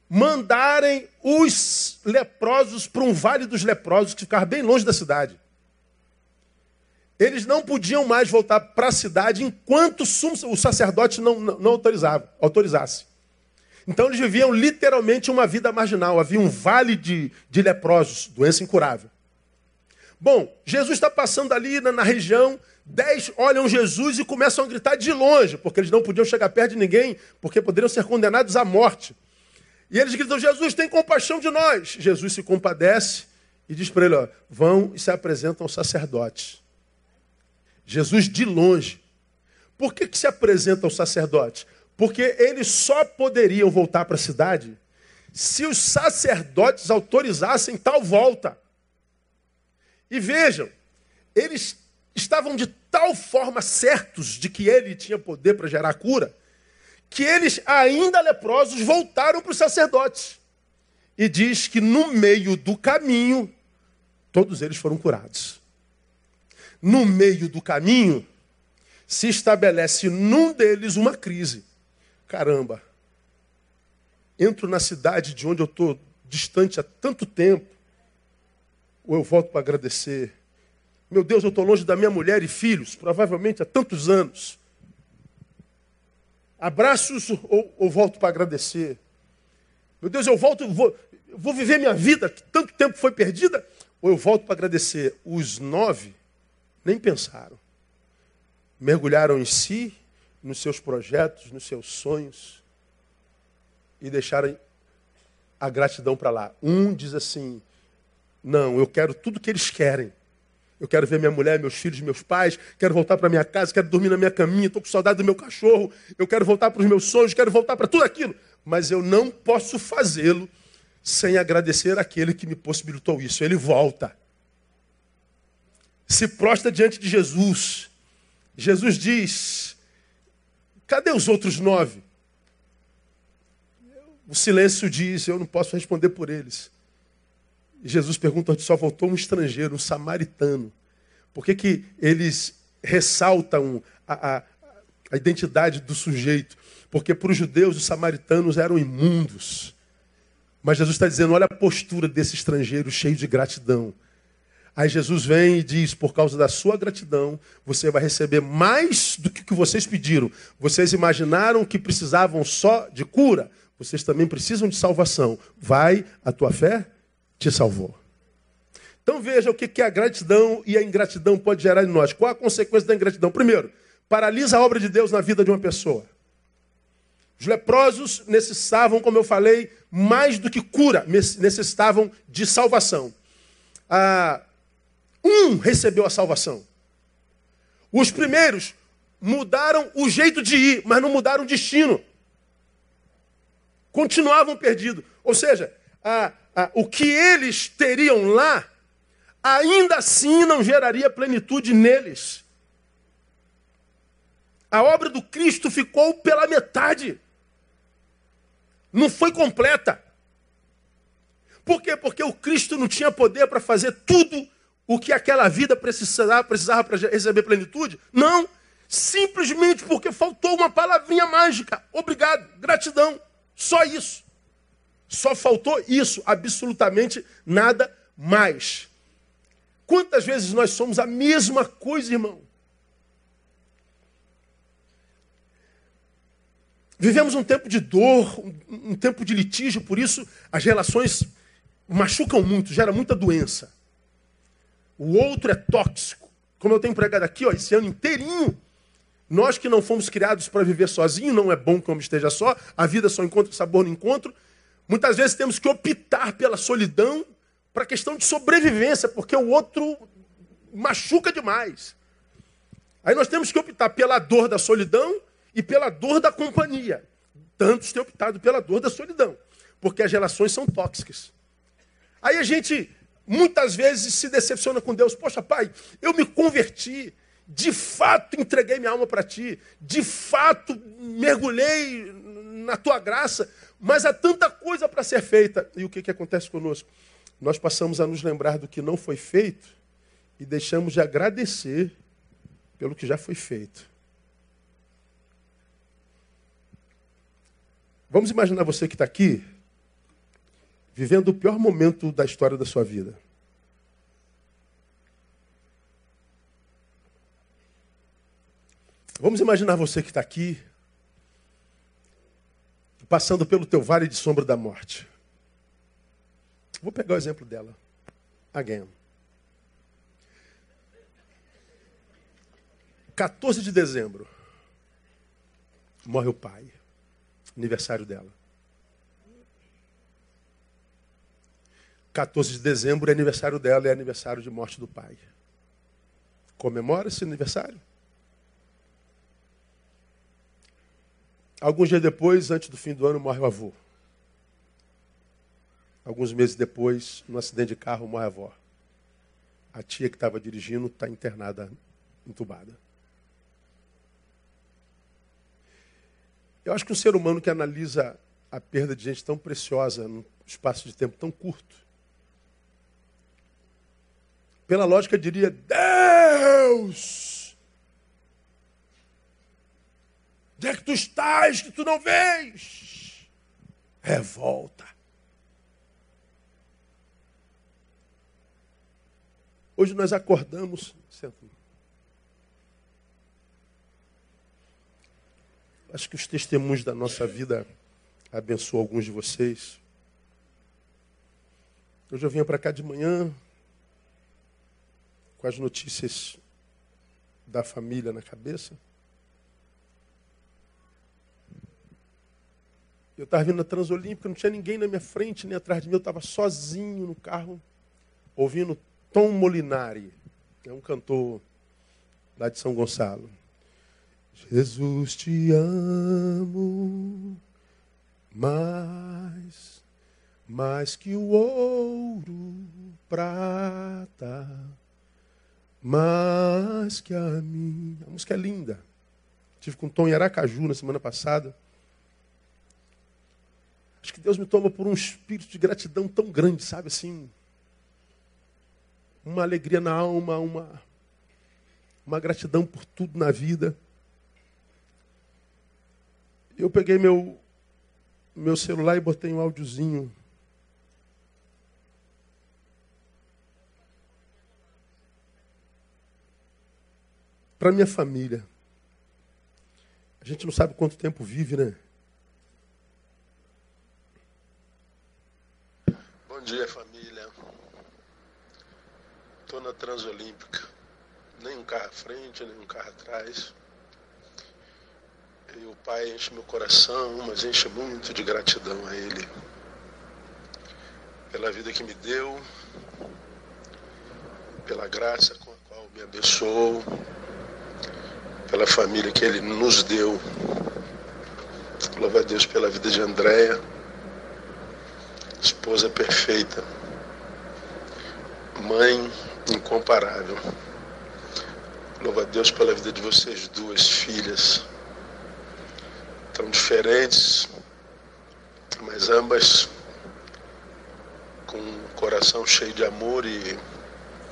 mandarem os leprosos para um vale dos leprosos que ficava bem longe da cidade. Eles não podiam mais voltar para a cidade enquanto o sacerdote não, não, autorizava, autorizasse. Então eles viviam literalmente uma vida marginal. Havia um vale de, de leprosos, doença incurável. Bom, Jesus está passando ali na, na, região, dez olham Jesus e começam a gritar de longe, porque eles não podiam chegar perto de ninguém, porque poderiam ser condenados à morte. E eles gritam: Jesus, tem compaixão de nós. Jesus se compadece e diz para ele: ó, vão e se apresentam aos sacerdotes. Jesus de longe. Por que, que se apresenta aos sacerdotes? Porque eles só poderiam voltar para a cidade se os sacerdotes autorizassem tal volta. E vejam, eles estavam de tal forma certos de que ele tinha poder para gerar cura, que eles, ainda leprosos, voltaram para os sacerdotes. E diz que no meio do caminho, todos eles foram curados. No meio do caminho, se estabelece num deles uma crise. Caramba, entro na cidade de onde eu estou distante há tanto tempo, ou eu volto para agradecer. Meu Deus, eu estou longe da minha mulher e filhos, provavelmente há tantos anos. Abraços ou, ou volto para agradecer? Meu Deus, eu volto, vou, vou viver minha vida, que tanto tempo foi perdida, ou eu volto para agradecer? Os nove nem pensaram. Mergulharam em si, nos seus projetos, nos seus sonhos, e deixaram a gratidão para lá. Um diz assim: Não, eu quero tudo que eles querem. Eu quero ver minha mulher, meus filhos, meus pais, quero voltar para minha casa, quero dormir na minha caminha, estou com saudade do meu cachorro, eu quero voltar para os meus sonhos, quero voltar para tudo aquilo. Mas eu não posso fazê-lo sem agradecer aquele que me possibilitou isso. Ele volta. Se prostra diante de Jesus. Jesus diz: Cadê os outros nove? O silêncio diz: Eu não posso responder por eles. Jesus pergunta só voltou um estrangeiro, um samaritano. Por que, que eles ressaltam a, a, a identidade do sujeito? Porque para os judeus os samaritanos eram imundos. Mas Jesus está dizendo: olha a postura desse estrangeiro cheio de gratidão. Aí Jesus vem e diz: por causa da sua gratidão, você vai receber mais do que vocês pediram. Vocês imaginaram que precisavam só de cura, vocês também precisam de salvação. Vai, a tua fé te salvou. Então veja o que, a gratidão e a ingratidão pode gerar em nós. Qual a consequência da ingratidão? Primeiro, paralisa a obra de Deus na vida de uma pessoa. Os leprosos necessitavam, como eu falei, mais do que cura, necessitavam de salvação. Ah, um recebeu a salvação. Os primeiros mudaram o jeito de ir, mas não mudaram o destino. Continuavam perdidos. Ou seja, a, ah, o que eles teriam lá, ainda assim não geraria plenitude neles. A obra do Cristo ficou pela metade. Não foi completa. Por quê? Porque o Cristo não tinha poder para fazer tudo o que aquela vida precisava, precisava para receber plenitude. Não. Simplesmente porque faltou uma palavrinha mágica. Obrigado, gratidão. Só isso. Só faltou isso, absolutamente nada mais. Quantas vezes nós somos a mesma coisa, irmão? Vivemos um tempo de dor, um, tempo de litígio, por isso as relações machucam muito, gera muita doença. O outro é tóxico. Como eu tenho pregado aqui, ó, esse ano inteirinho, nós que não fomos criados para viver sozinho, não é bom que o homem esteja só, a vida só encontra sabor no encontro, Muitas vezes temos que optar pela solidão para questão de sobrevivência, porque o outro machuca demais. Aí nós temos que optar pela dor da solidão e pela dor da companhia. Tantos têm optado pela dor da solidão, porque as relações são tóxicas. Aí a gente muitas vezes se decepciona com Deus. Poxa, pai, eu me converti de fato entreguei minha alma para ti, de fato mergulhei na tua graça, mas há tanta coisa para ser feita. E o que, que acontece conosco? Nós passamos a nos lembrar do que não foi feito e deixamos de agradecer pelo que já foi feito. Vamos imaginar você que está aqui, vivendo o pior momento da história da sua vida. Vamos imaginar você que está aqui, passando pelo teu vale de sombra da morte. Vou pegar o exemplo dela. Again. 14 de dezembro. Morre o pai. Aniversário dela. 14 de dezembro é aniversário dela, é aniversário de morte do pai. Comemora esse aniversário? Alguns dias depois, antes do fim do ano, morre o avô. Alguns meses depois, num acidente de carro, morre a avó. A tia que estava dirigindo está internada, entubada. Eu acho que um ser humano que analisa a perda de gente tão preciosa num espaço de tempo tão curto, pela lógica diria: Deus! Onde é que tu estás que tu não vês? Revolta. Hoje nós acordamos. Acho que os testemunhos da nossa vida abençoam alguns de vocês. Hoje eu vinha para cá de manhã com as notícias da família na cabeça. Eu estava vindo na Transolímpica, não tinha ninguém na minha frente nem atrás de mim, eu estava sozinho no carro, ouvindo Tom Molinari, é um cantor lá de São Gonçalo. Jesus te amo mais, mais que o ouro, prata, mais que a mim. A música é linda. Tive com Tom em Aracaju na semana passada. Acho que Deus me toma por um espírito de gratidão tão grande, sabe assim? Uma alegria na alma, uma, uma gratidão por tudo na vida. Eu peguei meu, meu celular e botei um áudiozinho. Para minha família. A gente não sabe quanto tempo vive, né? dia, família. Estou na Transolímpica. Nem um carro à frente, nem um carro atrás. E o Pai enche meu coração, mas enche muito de gratidão a Ele. Pela vida que me deu, pela graça com a qual me abençoou, pela família que Ele nos deu. Louva a Deus pela vida de Andréia esposa perfeita, mãe incomparável. Louva a Deus pela vida de vocês duas filhas, tão diferentes, mas ambas com um coração cheio de amor e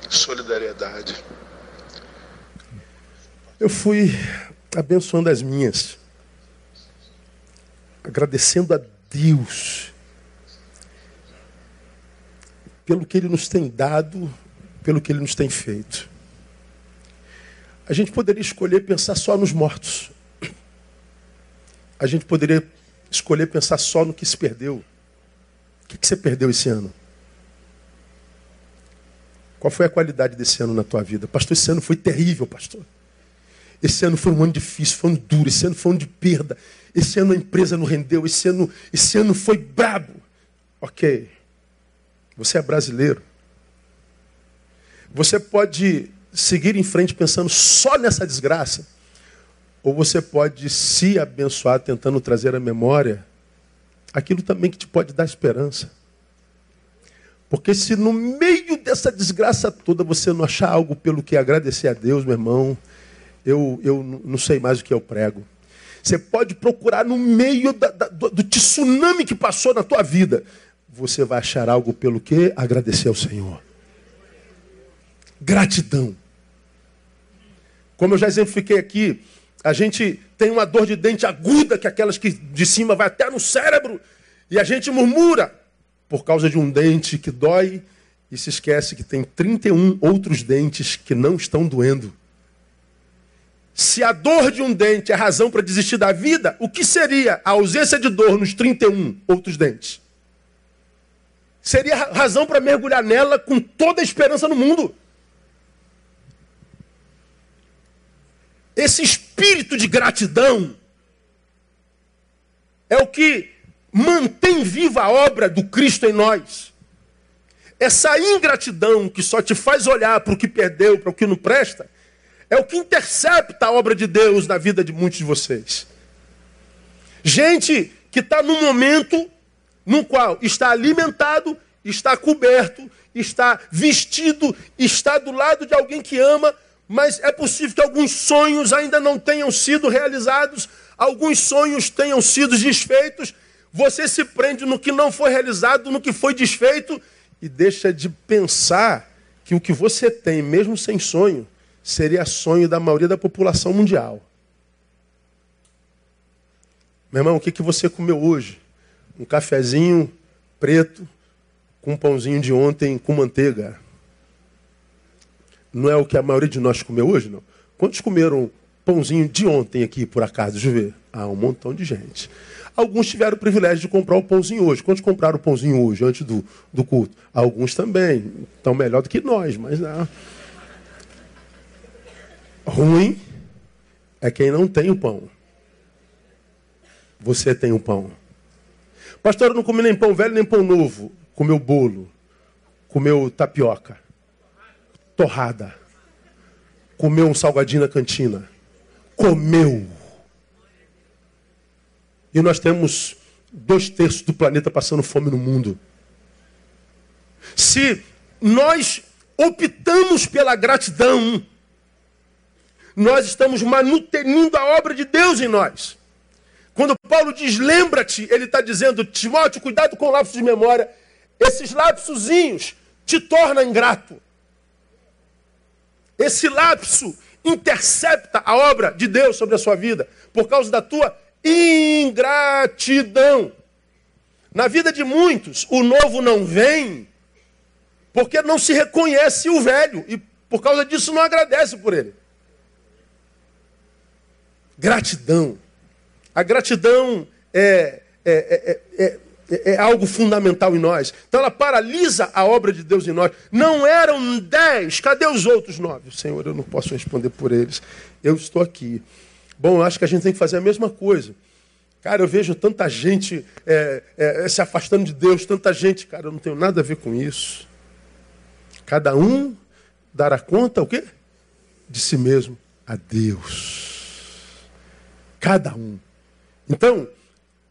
solidariedade. Eu fui abençoando as minhas, agradecendo a Deus pelo que Ele nos tem dado, pelo que Ele nos tem feito. A gente poderia escolher pensar só nos mortos. A gente poderia escolher pensar só no que se perdeu. O que, você perdeu esse ano? Qual foi a qualidade desse ano na tua vida? Pastor, esse ano foi terrível, pastor. Esse ano foi um ano difícil, foi um ano duro, esse ano foi um ano de perda. Esse ano a empresa não rendeu, esse ano, esse ano foi brabo. Ok. Você é brasileiro. Você pode seguir em frente pensando só nessa desgraça, ou você pode se abençoar tentando trazer à memória aquilo também que te pode dar esperança. Porque se no meio dessa desgraça toda você não achar algo pelo que agradecer a Deus, meu irmão, eu, eu não sei mais o que eu prego. Você pode procurar no meio da, da, do, do tsunami que passou na tua vida. Você vai achar algo pelo que agradecer ao Senhor. Gratidão. Como eu já exemplifiquei aqui, a gente tem uma dor de dente aguda, que é aquelas que de cima vai até no cérebro, e a gente murmura por causa de um dente que dói e se esquece que tem 31 outros dentes que não estão doendo. Se a dor de um dente é razão para desistir da vida, o que seria a ausência de dor nos 31 outros dentes? Seria razão para mergulhar nela com toda a esperança no mundo. Esse espírito de gratidão é o que mantém viva a obra do Cristo em nós. Essa ingratidão que só te faz olhar para o que perdeu, para o que não presta, é o que intercepta a obra de Deus na vida de muitos de vocês. Gente que está num momento no qual está alimentado, está coberto, está vestido, está do lado de alguém que ama, mas é possível que alguns sonhos ainda não tenham sido realizados, alguns sonhos tenham sido desfeitos. Você se prende no que não foi realizado, no que foi desfeito, e deixa de pensar que o que você tem, mesmo sem sonho, seria sonho da maioria da população mundial. Meu irmão, o que, que você comeu hoje? Um cafezinho preto com um pãozinho de ontem com manteiga. Não é o que a maioria de nós comeu hoje, não? Quantos comeram pãozinho de ontem aqui, por acaso? Deixa eu ver. Ah, um montão de gente. Alguns tiveram o privilégio de comprar o pãozinho hoje. Quantos compraram o pãozinho hoje, antes do, do culto? Alguns também. Estão melhor do que nós, mas não. Ruim é quem não tem o pão. Você tem o pão. Pastor, eu não comi nem pão velho nem pão novo. Comeu bolo. Comeu tapioca torrada. Comeu um salgadinho na cantina. Comeu. E nós temos dois terços do planeta passando fome no mundo. Se nós optamos pela gratidão, nós estamos manutenindo a obra de Deus em nós. Quando Paulo diz lembra-te, ele está dizendo, Timóteo, cuidado com lapsos de memória. Esses lapsozinhos te tornam ingrato. Esse lapso intercepta a obra de Deus sobre a sua vida por causa da tua ingratidão. Na vida de muitos, o novo não vem porque não se reconhece o velho e por causa disso não agradece por ele. Gratidão. A gratidão é, é, é, é é, é algo fundamental em nós. Então ela paralisa a obra de Deus em nós. Não eram dez, cadê os outros nove? Senhor, eu não posso responder por eles. Eu estou aqui. Bom, acho que a gente tem que fazer a mesma coisa. Cara, eu vejo tanta gente é, é, se afastando de Deus, tanta gente. Cara, eu não tenho nada a ver com isso. Cada um dará conta o quê? De si mesmo a Deus. Cada um. Então,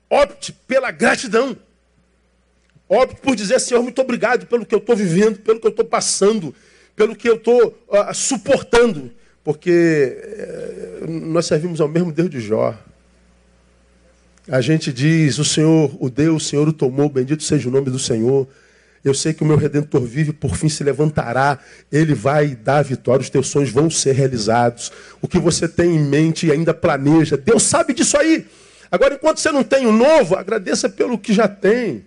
opte pela gratidão. Opte por dizer, Senhor, muito obrigado pelo que eu estou vivendo, pelo que eu estou passando, pelo que eu estou uh, suportando. Porque uh, nós servimos ao mesmo Deus de Jó. A gente diz, o Senhor o deu, o Senhor o tomou, bendito seja o nome do Senhor. Eu sei que o meu Redentor vive, por fim se levantará. Ele vai dar vitória, os teus sonhos vão ser realizados. O que você tem em mente e ainda planeja, Deus sabe disso aí. Agora, enquanto você não tem o novo, agradeça pelo que já tem.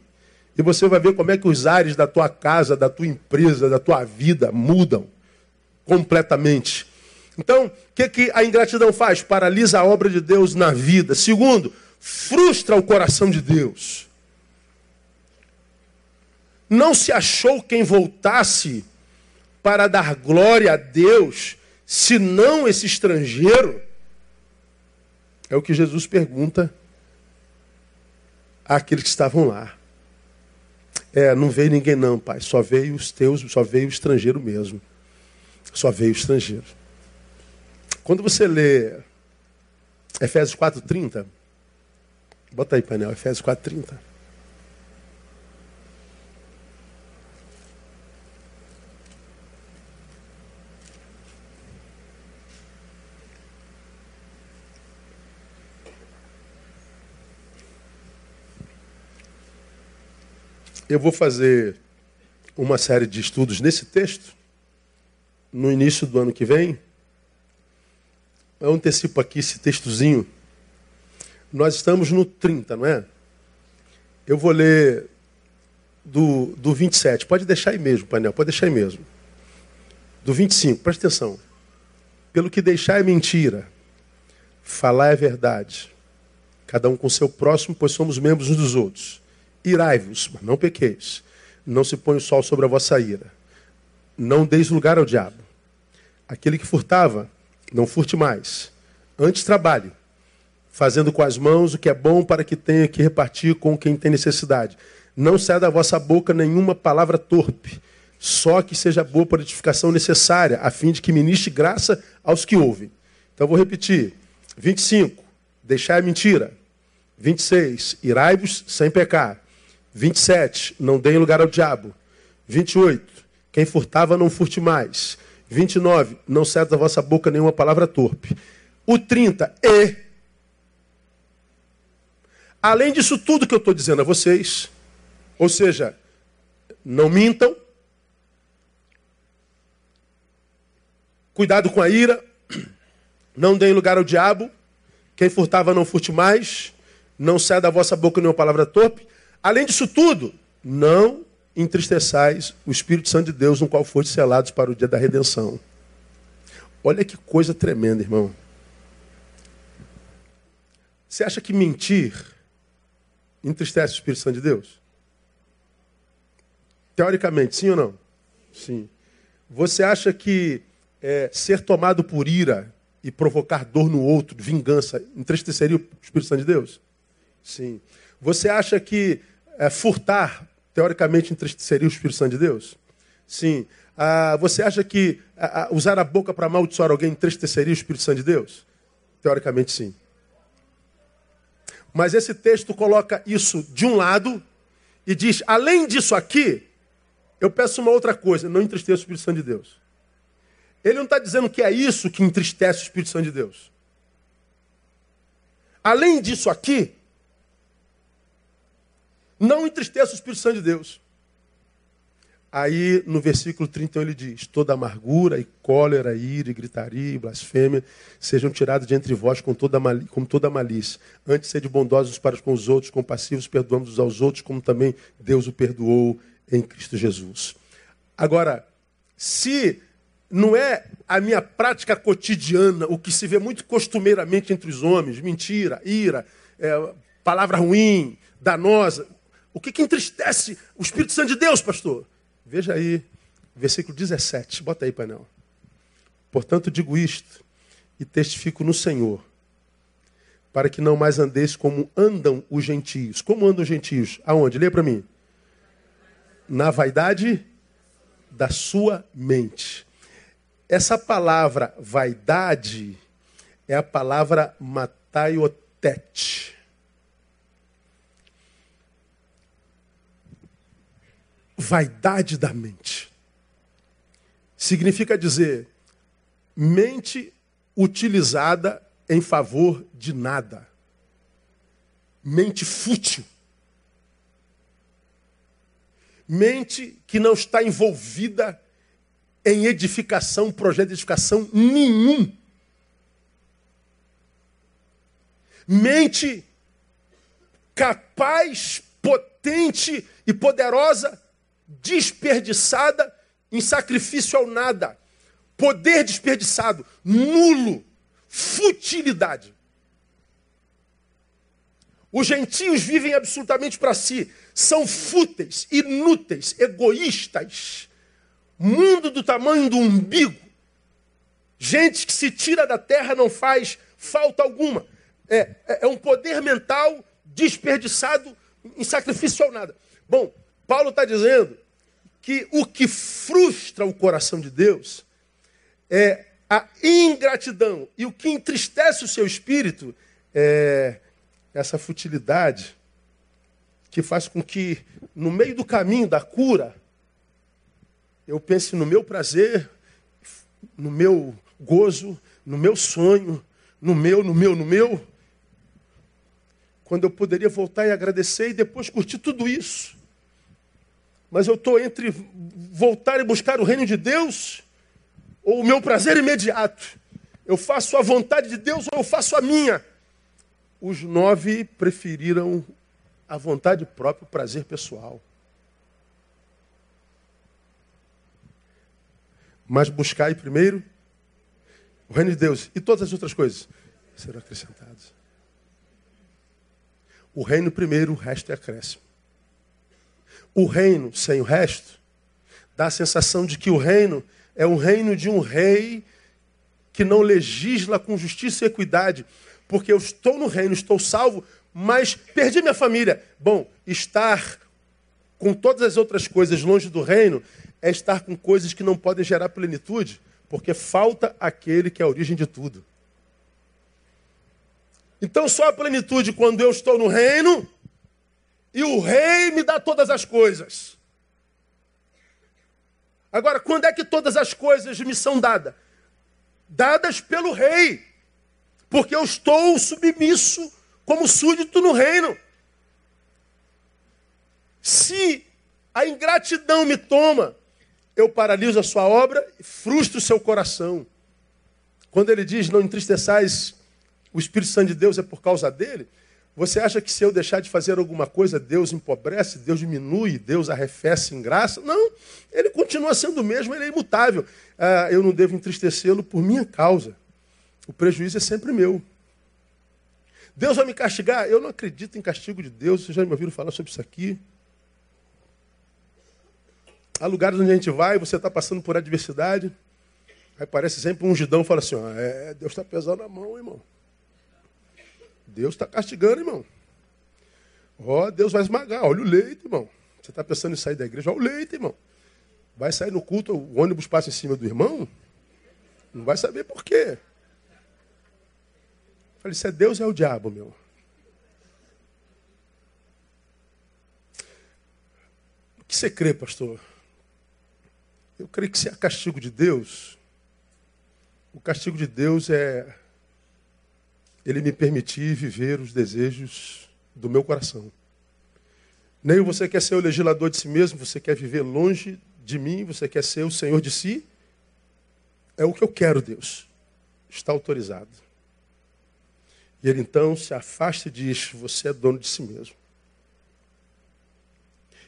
E você vai ver como é que os ares da tua casa, da tua empresa, da tua vida mudam completamente. Então, o que, que a ingratidão faz? Paralisa a obra de Deus na vida. Segundo, frustra o coração de Deus. Não se achou quem voltasse para dar glória a Deus, senão esse estrangeiro? É o que Jesus pergunta àqueles que estavam lá. É, não veio ninguém não, pai. Só veio os teus, só veio o estrangeiro mesmo. Só veio o estrangeiro. Quando você lê Efésios 4,30, bota aí, painel, Efésios 4,30. Eu vou fazer uma série de estudos nesse texto no início do ano que vem. Eu antecipo aqui esse textozinho. Nós estamos no 30, não é? Eu vou ler do, do 27. Pode deixar aí mesmo, painel, pode deixar aí mesmo. Do 25, presta atenção. Pelo que deixar é mentira, falar é verdade. Cada um com seu próximo, pois somos membros uns dos outros. Irai-vos, mas não pequeis. Não se põe o sol sobre a vossa ira. Não deis lugar ao diabo. Aquele que furtava, não furte mais. Antes trabalhe, fazendo com as mãos o que é bom para que tenha que repartir com quem tem necessidade. Não saia da vossa boca nenhuma palavra torpe, só que seja boa para a edificação necessária, a fim de que ministre graça aos que ouvem. Então vou repetir. 25. Deixai a mentira. 26. Irai-vos sem pecar. 27. Não deem lugar ao diabo. 28. Quem furtava, não furte mais. 29. Não saia da vossa boca nenhuma palavra torpe. O 30. E. Além disso tudo que eu estou dizendo a vocês, ou seja, não mintam, cuidado com a ira, não deem lugar ao diabo, quem furtava não furte mais, não saia da vossa boca nenhuma palavra torpe. Além disso tudo, não entristeçais o Espírito Santo de Deus, no qual foste selados para o dia da redenção. Olha que coisa tremenda, irmão. Você acha que mentir entristece o Espírito Santo de Deus? Teoricamente, sim ou não? Sim. Você acha que é, ser tomado por ira e provocar dor no outro, vingança, entristeceria o Espírito Santo de Deus? Sim. Você acha que é, furtar, teoricamente, entristeceria o Espírito Santo de Deus? Sim. Ah, você acha que ah, usar a boca para amaldiçoar alguém entristeceria o Espírito Santo de Deus? Teoricamente, sim. Mas esse texto coloca isso de um lado e diz: além disso aqui, eu peço uma outra coisa, não entristeça o Espírito Santo de Deus. Ele não está dizendo que é isso que entristece o Espírito Santo de Deus. Além disso aqui, não entristeça o Espírito Santo de Deus. Aí no versículo 31 ele diz: Toda amargura e cólera, ira, e gritaria e blasfêmia sejam tirados de entre vós com toda, com toda malícia. Antes sede bondosos para com os outros, compassivos, perdoando uns aos outros, como também Deus o perdoou em Cristo Jesus. Agora, se não é a minha prática cotidiana, o que se vê muito costumeiramente entre os homens, mentira, ira, é, palavra ruim, danosa. O que, que entristece o Espírito Santo de Deus, pastor? Veja aí, versículo 17, bota aí, painel. Portanto, digo isto e testifico no Senhor, para que não mais andeis como andam os gentios. Como andam os gentios? Aonde? Lê para mim. Na vaidade da sua mente. Essa palavra vaidade é a palavra mataiotete. Vaidade da mente. Significa dizer mente utilizada em favor de nada. Mente fútil. Mente que não está envolvida em edificação, projeto de edificação nenhum. Mente capaz, potente e poderosa, desperdiçada em sacrifício ao nada. Poder desperdiçado, nulo, futilidade. Os gentios vivem absolutamente para si, são fúteis, inúteis, egoístas mundo do tamanho do umbigo. Gente que se tira da terra não faz falta alguma. É, é, é um poder mental desperdiçado em sacrifício ao nada. Bom, Paulo está dizendo que o que frustra o coração de Deus é a ingratidão. E o que entristece o seu espírito é essa futilidade que faz com que, no meio do caminho da cura, eu pense no meu prazer, no meu gozo, no meu sonho, no meu, no meu, no meu. Quando eu poderia voltar e agradecer e depois curtir tudo isso. Mas eu estou entre voltar e buscar o reino de Deus ou o meu prazer imediato. Eu faço a vontade de Deus ou eu faço a minha. Os nove preferiram a vontade própria, o prazer pessoal. Mas buscai primeiro o reino de Deus e todas as outras coisas serão acrescentadas. O reino primeiro, o resto é acréscimo. O reino sem o resto dá a sensação de que o reino é o reino de um rei que não legisla com justiça e equidade, porque eu estou no reino, estou salvo, mas perdi minha família. Bom, estar com todas as outras coisas longe do reino é estar com coisas que não podem gerar plenitude, porque falta aquele que é a origem de tudo. Então só a plenitude quando eu estou no reino e o rei me dá todas as coisas. Agora, quando é que todas as coisas me são dadas? Dadas pelo rei. Porque eu estou submisso como súdito no reino. Se a ingratidão me toma, eu paraliso a sua obra e frustro o seu coração. Quando ele diz, não entristeçais o Espírito Santo de Deus é por causa dele, você acha que se eu deixar de fazer alguma coisa, Deus empobrece, Deus diminui, Deus arrefece em graça? Não, ele continua sendo o mesmo, ele é imutável. Ah, eu não devo entristecê-lo por minha causa. O prejuízo é sempre meu. Deus vai me castigar? Eu não acredito em castigo de Deus. Vocês já me ouviram falar sobre isso aqui? Há lugares onde a gente vai, você está passando por adversidade, aí parece sempre um ungidão fala assim: ó, é, Deus está pesando a mão, irmão. Deus está castigando, irmão. Ó, oh, Deus vai esmagar. Olha o leite, irmão. Você está pensando em sair da igreja? Olha o leite, irmão. Vai sair no culto, o ônibus passa em cima do irmão? Não vai saber por quê. falei, se é Deus, é o diabo, meu. O que você crê, pastor? Eu creio que se é castigo de Deus, o castigo de Deus é ele me permitir viver os desejos do meu coração. Nem você quer ser o legislador de si mesmo, você quer viver longe de mim, você quer ser o senhor de si. É o que eu quero, Deus. Está autorizado. E ele então se afasta e diz: Você é dono de si mesmo.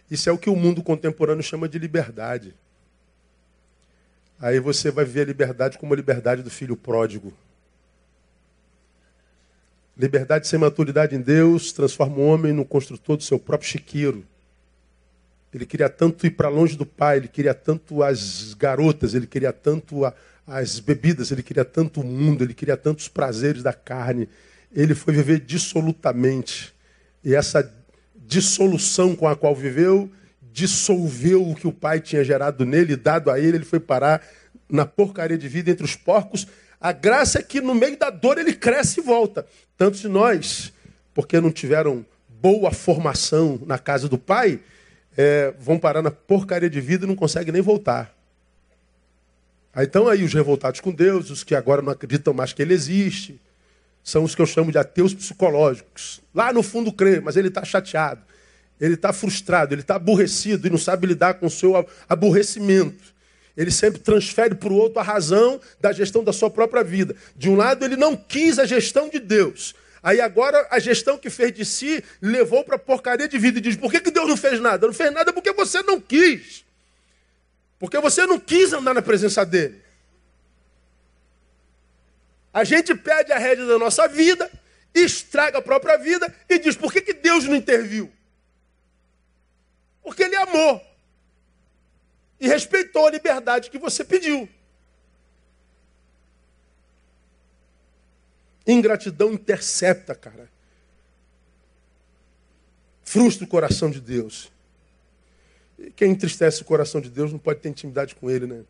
Isso é o que o mundo contemporâneo chama de liberdade. Aí você vai ver a liberdade como a liberdade do filho pródigo. Liberdade sem maturidade em Deus transforma o homem no construtor do seu próprio chiqueiro. Ele queria tanto ir para longe do pai, ele queria tanto as garotas, ele queria tanto a, as bebidas, ele queria tanto o mundo, ele queria tantos prazeres da carne. Ele foi viver dissolutamente. E essa dissolução com a qual viveu dissolveu o que o pai tinha gerado nele, dado a ele, ele foi parar na porcaria de vida entre os porcos. A graça é que no meio da dor ele cresce e volta. Tantos de nós, porque não tiveram boa formação na casa do pai, é, vão parar na porcaria de vida e não conseguem nem voltar. Aí estão aí os revoltados com Deus, os que agora não acreditam mais que ele existe. São os que eu chamo de ateus psicológicos. Lá no fundo crê, mas ele está chateado ele está frustrado, ele está aborrecido e não sabe lidar com o seu aborrecimento. Ele sempre transfere para o outro a razão da gestão da sua própria vida. De um lado, ele não quis a gestão de Deus. Aí agora a gestão que fez de si levou para a porcaria de vida e diz: por que, que Deus não fez nada? Não fez nada porque você não quis. Porque você não quis andar na presença dele. A gente pede a rédea da nossa vida, estraga a própria vida e diz: por que, que Deus não interviu? Porque ele amou. E respeitou a liberdade que você pediu. Ingratidão intercepta, cara. Frustra o coração de Deus. E quem entristece o coração de Deus não pode ter intimidade com ele, né?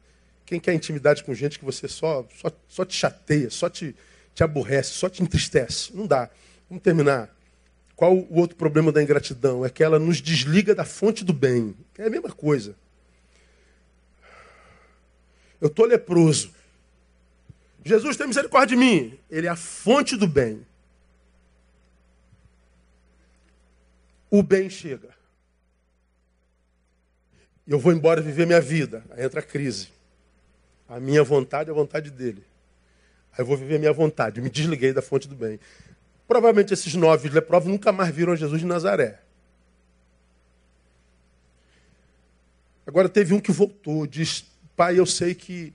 Quem quer intimidade com gente que você só, só, só te chateia, só te, te aborrece, só te entristece? Não dá. Vamos terminar. Qual o outro problema da ingratidão? É que ela nos desliga da fonte do bem. É a mesma coisa. Eu estou leproso. Jesus tem misericórdia de mim. Ele é a fonte do bem. O bem chega. Eu vou embora viver minha vida. Aí entra a crise. A minha vontade é a vontade dele. Aí eu vou viver minha vontade. Me desliguei da fonte do bem. Provavelmente esses nove leprosos nunca mais viram Jesus de Nazaré. Agora teve um que voltou, diz: Pai, eu sei que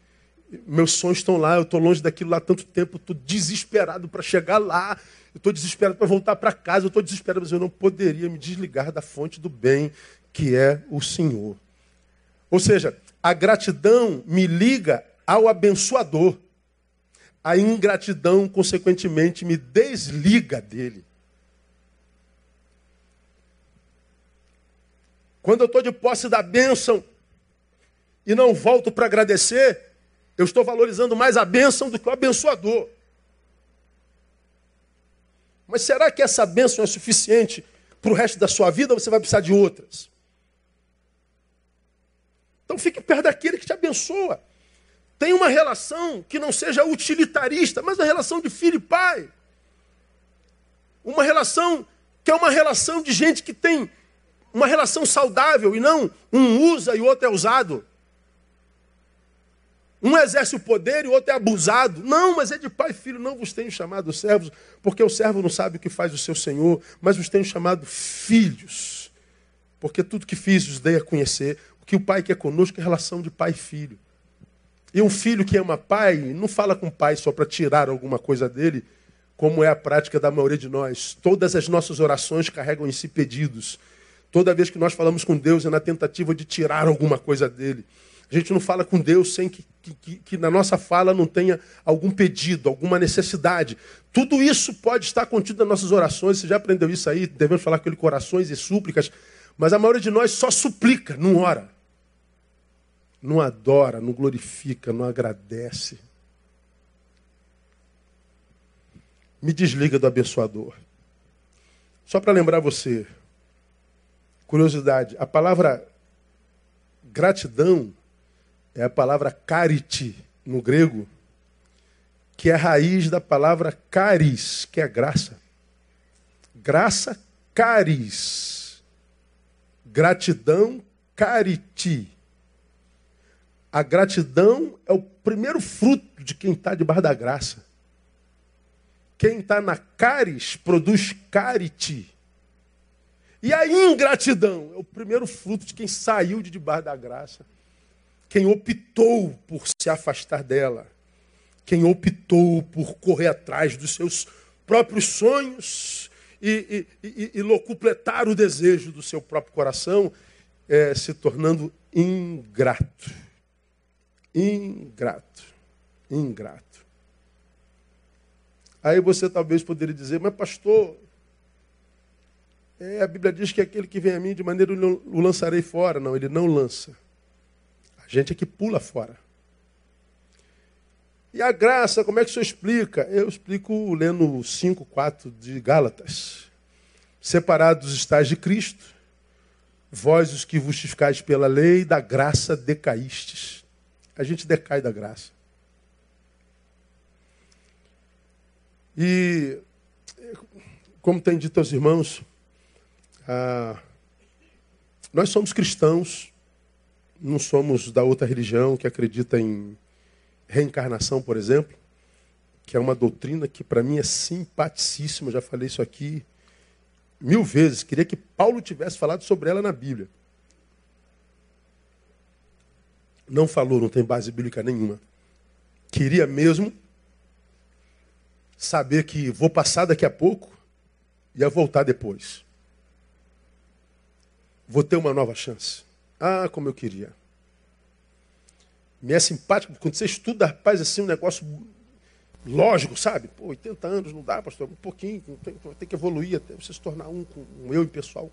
meus sonhos estão lá, eu estou longe daquilo lá há tanto tempo, estou desesperado para chegar lá, eu estou desesperado para voltar para casa, eu estou desesperado, mas eu não poderia me desligar da fonte do bem, que é o Senhor. Ou seja, a gratidão me liga ao abençoador. A ingratidão, consequentemente, me desliga dele. Quando eu estou de posse da bênção e não volto para agradecer, eu estou valorizando mais a bênção do que o abençoador. Mas será que essa bênção é suficiente para o resto da sua vida ou você vai precisar de outras? Então fique perto daquele que te abençoa. Tem uma relação que não seja utilitarista, mas uma relação de filho e pai. Uma relação que é uma relação de gente que tem uma relação saudável e não um usa e o outro é usado. Um exerce o poder e o outro é abusado. Não, mas é de pai e filho. Não vos tenho chamado servos, porque o servo não sabe o que faz o seu senhor, mas vos tenho chamado filhos. Porque tudo que fiz os dei a conhecer. O que o pai quer conosco é relação de pai e filho. E um filho que ama pai não fala com o pai só para tirar alguma coisa dele, como é a prática da maioria de nós. Todas as nossas orações carregam em si pedidos. Toda vez que nós falamos com Deus é na tentativa de tirar alguma coisa dele. A gente não fala com Deus sem que, que, que, na nossa fala não tenha algum pedido, alguma necessidade. Tudo isso pode estar contido nas nossas orações. Você já aprendeu isso aí? Devemos falar com ele com orações e súplicas. Mas a maioria de nós só suplica, não ora. Não adora, não glorifica, não agradece. Me desliga do abençoador. Só para lembrar você, Curiosidade, a palavra gratidão é a palavra carite no grego, que é a raiz da palavra caris, que é graça. Graça, caris. Gratidão, cariti. A gratidão é o primeiro fruto de quem está debaixo da graça. Quem está na caris produz cariti. E a ingratidão é o primeiro fruto de quem saiu de debaixo da graça. Quem optou por se afastar dela. Quem optou por correr atrás dos seus próprios sonhos e, e, e, e locupletar o desejo do seu próprio coração, é, se tornando ingrato. Ingrato. Ingrato. Aí você talvez poderia dizer, mas pastor, é, a Bíblia diz que aquele que vem a mim, de maneira o lançarei fora. Não, ele não lança. A gente é que pula fora. E a graça, como é que o senhor explica? Eu explico lendo 5, 4 de Gálatas. Separados estáis de Cristo, vós os que justificais pela lei, da graça decaístes. A gente decai da graça. E, como tem dito aos irmãos, ah, nós somos cristãos, não somos da outra religião que acredita em reencarnação, por exemplo, que é uma doutrina que para mim é simpaticíssima, já falei isso aqui mil vezes. Queria que Paulo tivesse falado sobre ela na Bíblia. Não falou, não tem base bíblica nenhuma. Queria mesmo saber que vou passar daqui a pouco e ia voltar depois vou ter uma nova chance. Ah, como eu queria. Me é simpático, quando você estuda, rapaz, assim, um negócio lógico, sabe? Pô, 80 anos não dá, pastor, um pouquinho, tem, tem que evoluir até você se tornar um com um eu pessoal.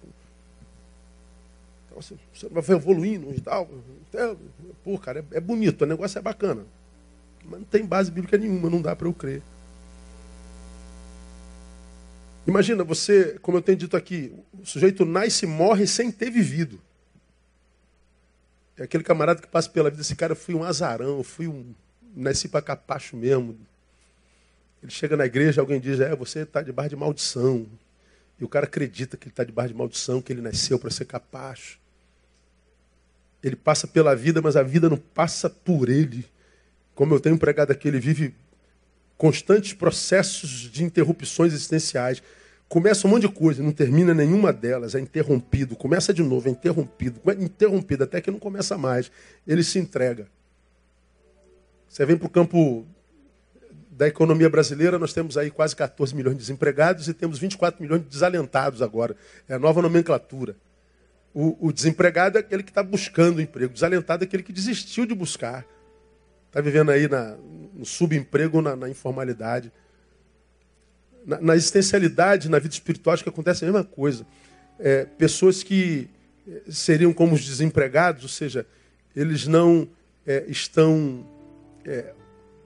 Então, assim, você vai evoluindo e tal. Então, pô, cara, é, é bonito, o negócio é bacana. Mas não tem base bíblica nenhuma, não dá para eu crer. Imagina você, como eu tenho dito aqui, o sujeito nasce e morre sem ter vivido. É aquele camarada que passa pela vida, esse cara, eu fui um azarão, eu fui um. Nasci para capacho mesmo. Ele chega na igreja, alguém diz, é, você está debaixo de maldição. E o cara acredita que ele está debaixo de maldição, que ele nasceu para ser capacho. Ele passa pela vida, mas a vida não passa por ele. Como eu tenho pregado aqui, ele vive constantes processos de interrupções existenciais. Começa um monte de coisa, não termina nenhuma delas, é interrompido. Começa de novo, é interrompido, interrompido, até que não começa mais. Ele se entrega. Você vem para o campo da economia brasileira, nós temos aí quase 14 milhões de desempregados e temos 24 milhões de desalentados agora. É a nova nomenclatura. O, o desempregado é aquele que está buscando emprego, o desalentado é aquele que desistiu de buscar. Está vivendo aí na, no subemprego, na, na informalidade. Na, na, existencialidade, na vida espiritual, acho que acontece a mesma coisa. É, pessoas que é, seriam como os desempregados, ou seja, eles não é, estão é,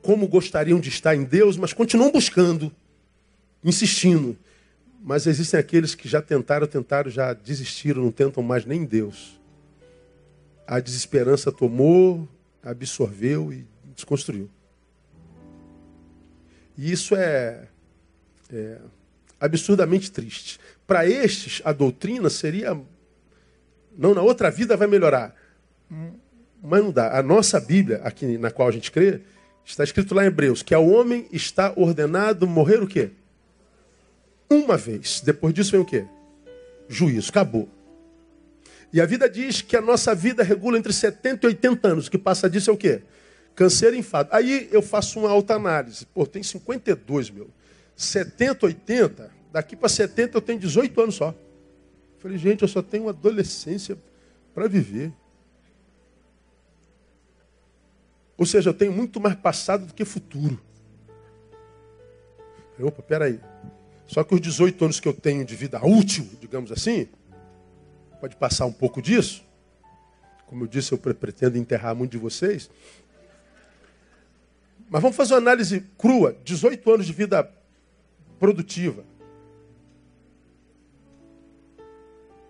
como gostariam de estar em Deus, mas continuam buscando, insistindo. Mas existem aqueles que já tentaram, tentaram, já desistiram, não tentam mais nem Deus. A desesperança tomou, absorveu e desconstruiu. E isso é, é absurdamente triste. Para estes, a doutrina seria. Não, na outra vida vai melhorar. Mas não dá. A nossa Bíblia, aqui na qual a gente crê, está escrito lá em Hebreus que ao homem está ordenado morrer o quê? Uma vez. Depois disso vem o quê? Juízo. Acabou. E a vida diz que a nossa vida regula entre 70 e 80 anos. O que passa disso é o quê? Câncer e enfado. Aí eu faço uma alta análise. Pô, tem 52, meu. 70, 80, daqui para 70 eu tenho 18 anos só. Falei, gente, eu só tenho adolescência para viver. Ou seja, eu tenho muito mais passado do que futuro. Falei, opa, peraí. Só que os 18 anos que eu tenho de vida útil, digamos assim, pode passar um pouco disso. Como eu disse, eu pretendo enterrar muito de vocês. Mas vamos fazer uma análise crua. 18 anos de vida produtiva.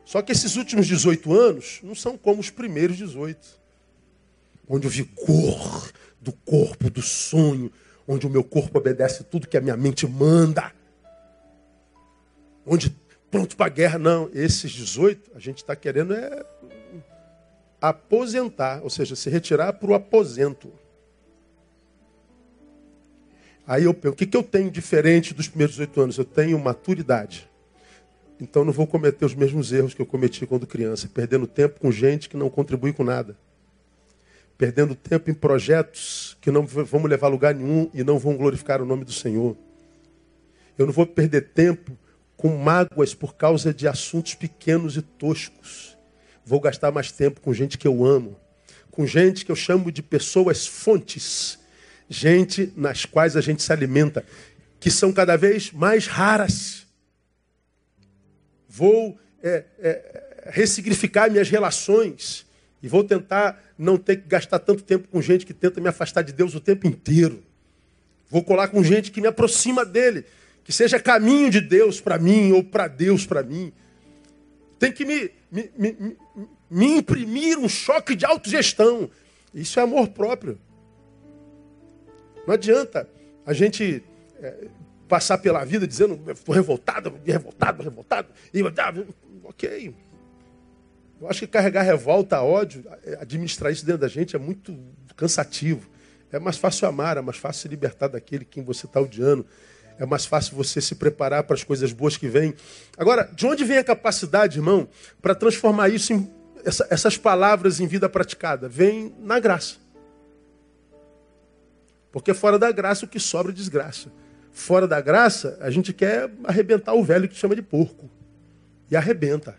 Só que esses últimos 18 anos não são como os primeiros 18. Onde o vigor do corpo, do sonho, onde o meu corpo obedece tudo que a minha mente manda. Onde pronto para a guerra. Não, esses 18 a gente está querendo é aposentar, ou seja, se retirar para o aposento. Aí eu penso, o que, eu tenho diferente dos primeiros 18 anos? Eu tenho maturidade. Então não vou cometer os mesmos erros que eu cometi quando criança, perdendo tempo com gente que não contribui com nada. Perdendo tempo em projetos que não vão levar a lugar nenhum e não vão glorificar o nome do Senhor. Eu não vou perder tempo com mágoas por causa de assuntos pequenos e toscos. Vou gastar mais tempo com gente que eu amo, com gente que eu chamo de pessoas fontes gente nas quais a gente se alimenta, que são cada vez mais raras. Vou é, é, ressignificar minhas relações e vou tentar não ter que gastar tanto tempo com gente que tenta me afastar de Deus o tempo inteiro. Vou colar com gente que me aproxima dele, que seja caminho de Deus para mim ou para Deus para mim. Tem que me, me, me, me imprimir um choque de autogestão. Isso é amor próprio. Não adianta a gente é, passar pela vida dizendo, estou revoltado, revoltado, revoltado. E, ah, ok. Eu acho que carregar revolta, ódio, administrar isso dentro da gente é muito cansativo. É mais fácil amar, é mais fácil se libertar daquele quem você está odiando. É mais fácil você se preparar para as coisas boas que vêm. Agora, de onde vem a capacidade, irmão, para transformar isso em, essa, essas palavras em vida praticada? Vem na graça. Porque fora da graça o que sobra é desgraça. Fora da graça, a gente quer arrebentar o velho que chama de porco. E arrebenta.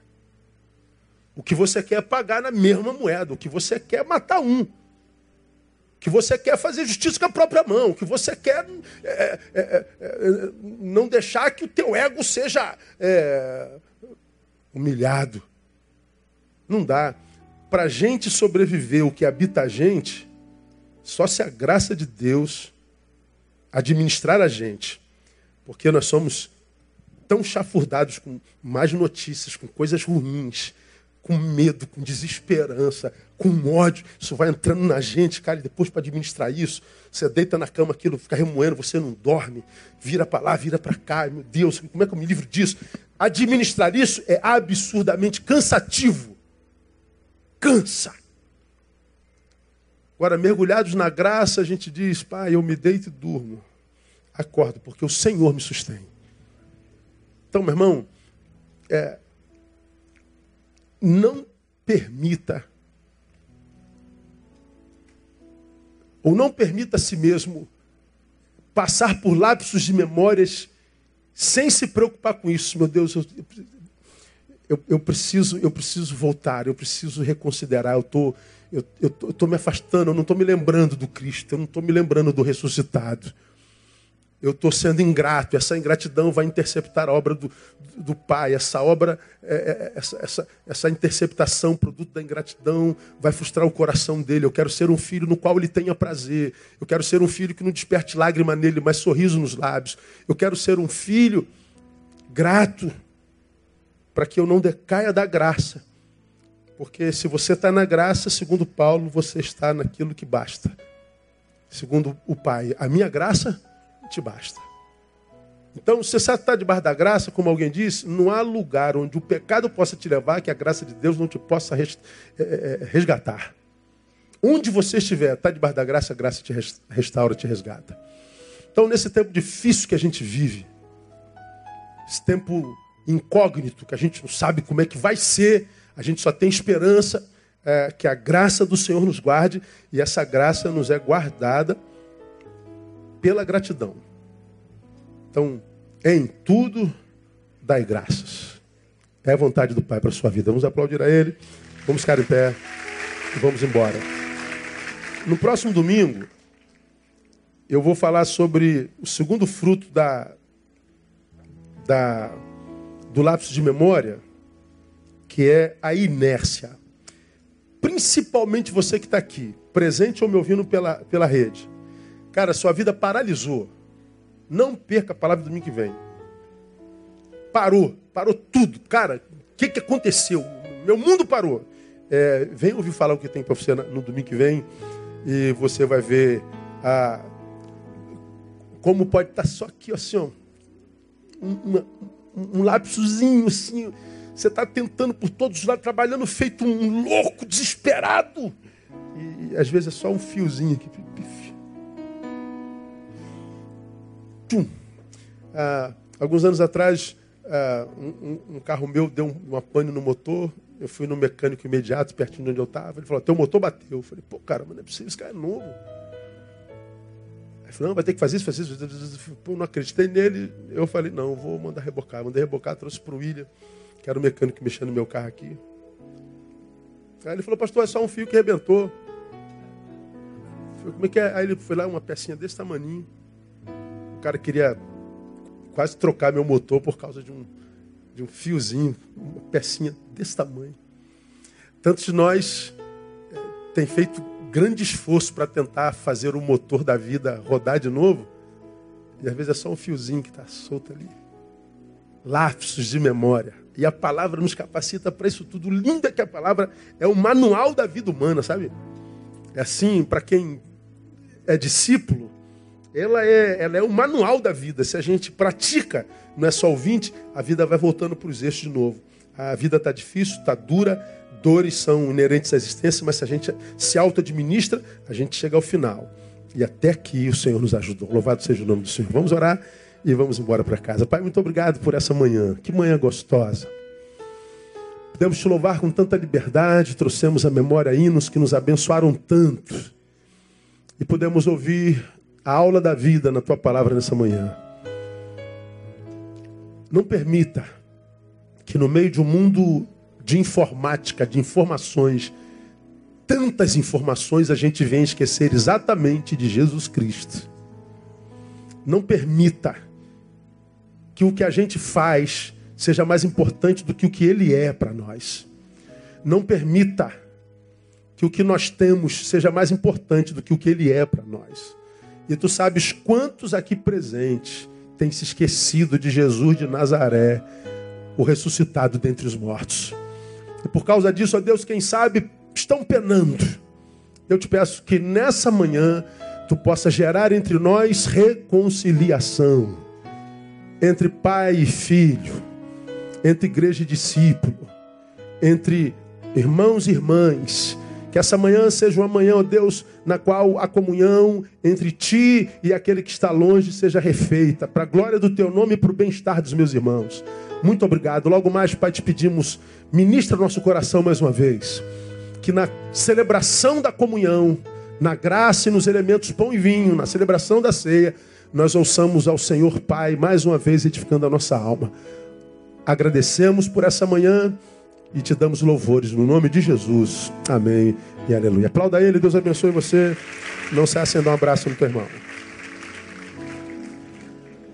O que você quer é pagar na mesma moeda. O que você quer é matar um. O que você quer é fazer justiça com a própria mão. O que você quer é, é, é, é não deixar que o teu ego seja é, humilhado. Não dá. Para a gente sobreviver o que habita a gente, só se a graça de Deus administrar a gente. Porque nós somos tão chafurdados com mais notícias, com coisas ruins, com medo, com desesperança, com ódio. Isso vai entrando na gente, cara, e depois para administrar isso, você deita na cama, aquilo fica remoendo, você não dorme, vira para lá, vira para cá. Meu Deus, como é que eu me livro disso? Administrar isso é absurdamente cansativo. Cansa. Agora, mergulhados na graça, a gente diz, pai, eu me deito e durmo. Acordo, porque o Senhor me sustém. Então, meu irmão, é, não permita, ou não permita a si mesmo passar por lapsos de memórias sem se preocupar com isso. Meu Deus, eu, eu, eu preciso, eu preciso voltar, eu preciso reconsiderar. Eu tô, eu estou me afastando, eu não estou me lembrando do Cristo, eu não estou me lembrando do ressuscitado eu estou sendo ingrato, essa ingratidão vai interceptar a obra do, do Pai, essa obra, é, é, essa, essa, essa interceptação, produto da ingratidão, vai frustrar o coração dele. Eu quero ser um filho no qual ele tenha prazer. Eu quero ser um filho que não desperte lágrima nele, mas sorriso nos lábios. Eu quero ser um filho grato, para que eu não decaia da graça. Porque se você está na graça, segundo Paulo, você está naquilo que basta. Segundo o Pai, a minha graça te basta. Então, se você está debaixo da graça, como alguém disse, não há lugar onde o pecado possa te levar que a graça de Deus não te possa é, é, resgatar. Onde você estiver, está debaixo da graça, a graça te restaura, te resgata. Então, nesse tempo difícil que a gente vive, esse tempo incógnito, que a gente não sabe como é que vai ser, a gente só tem esperança é, que a graça do Senhor nos guarde e essa graça nos é guardada pela gratidão. Então, em tudo, dai graças. É a vontade do Pai para a sua vida. Vamos aplaudir a Ele, vamos ficar em pé e vamos embora. No próximo domingo, eu vou falar sobre o segundo fruto da, da, do lapso de memória, que é a inércia. Principalmente você que está aqui, presente ou me ouvindo pela, pela rede. Cara, sua vida paralisou. Não perca a palavra do domingo que vem. Parou, parou tudo. Cara, o que, que aconteceu? Meu mundo parou. É, vem ouvir falar o que tem para você no domingo que vem e você vai ver a, como pode estar tá só aqui, assim, ó, um, um, um lapsozinho, assim. Você está tentando por todos os lados, trabalhando feito um louco, desesperado. E, às vezes é só um fiozinho aqui. Tchum. Ah, alguns anos atrás, ah, um, um, carro meu deu uma pane no motor. Eu fui no mecânico imediato, pertinho de onde eu estava. Ele falou: Teu motor bateu. Eu falei: Pô, cara, mas não é possível, esse cara é novo. Ele falou: Não, vai ter que fazer isso, fazer isso. Pô, não acreditei nele. Eu falei: Não, vou mandar rebocar. Mandei rebocar, trouxe para o William, que era o mecânico mexendo no meu carro aqui. Aí ele falou: Pastor, é só um fio que arrebentou. Falei, Como é que é? Aí ele foi lá, uma pecinha desse tamanho. O cara queria quase trocar meu motor por causa de um, de um fiozinho, uma pecinha desse tamanho. Tantos de nós é, tem feito grande esforço para tentar fazer o motor da vida rodar de novo, e às vezes é só um fiozinho que está solto ali. Lapsos de memória. E a palavra nos capacita para isso tudo. Linda que a palavra é o manual da vida humana, sabe? É assim, para quem é discípulo, ela é, ela é o manual da vida. Se a gente pratica, não é só ouvinte, a vida vai voltando para os eixos de novo. A vida está difícil, está dura, dores são inerentes à existência, mas se a gente se auto-administra, a gente chega ao final. E até aqui o Senhor nos ajudou. Louvado seja o nome do Senhor. Vamos orar e vamos embora para casa. Pai, muito obrigado por essa manhã. Que manhã gostosa. Podemos te louvar com tanta liberdade, trouxemos à memória hinos que nos abençoaram tanto. E podemos ouvir a aula da vida na tua palavra nessa manhã. Não permita que no meio de um mundo de informática, de informações, tantas informações, a gente venha esquecer exatamente de Jesus Cristo. Não permita que o que a gente faz seja mais importante do que o que Ele é para nós. Não permita que o que nós temos seja mais importante do que o que Ele é para nós. E tu sabes quantos aqui presentes têm se esquecido de Jesus de Nazaré, o ressuscitado dentre os mortos. E por causa disso, ó Deus, quem sabe estão penando. Eu te peço que nessa manhã tu possa gerar entre nós reconciliação entre pai e filho, entre igreja e discípulo, entre irmãos e irmãs, Que essa manhã seja uma manhã, ó Deus, na qual a comunhão entre ti e aquele que está longe seja refeita, para a glória do teu nome e para o bem-estar dos meus irmãos. Muito obrigado. Logo mais, Pai, te pedimos, ministra nosso coração mais uma vez. Que na celebração da comunhão, na graça e nos elementos pão e vinho, na celebração da ceia, nós ouçamos ao Senhor Pai mais uma vez edificando a nossa alma. Agradecemos por essa manhã e te damos louvores no nome de Jesus. Amém e aleluia. Aplauda ele, Deus abençoe você. Não se acenda um abraço no teu irmão.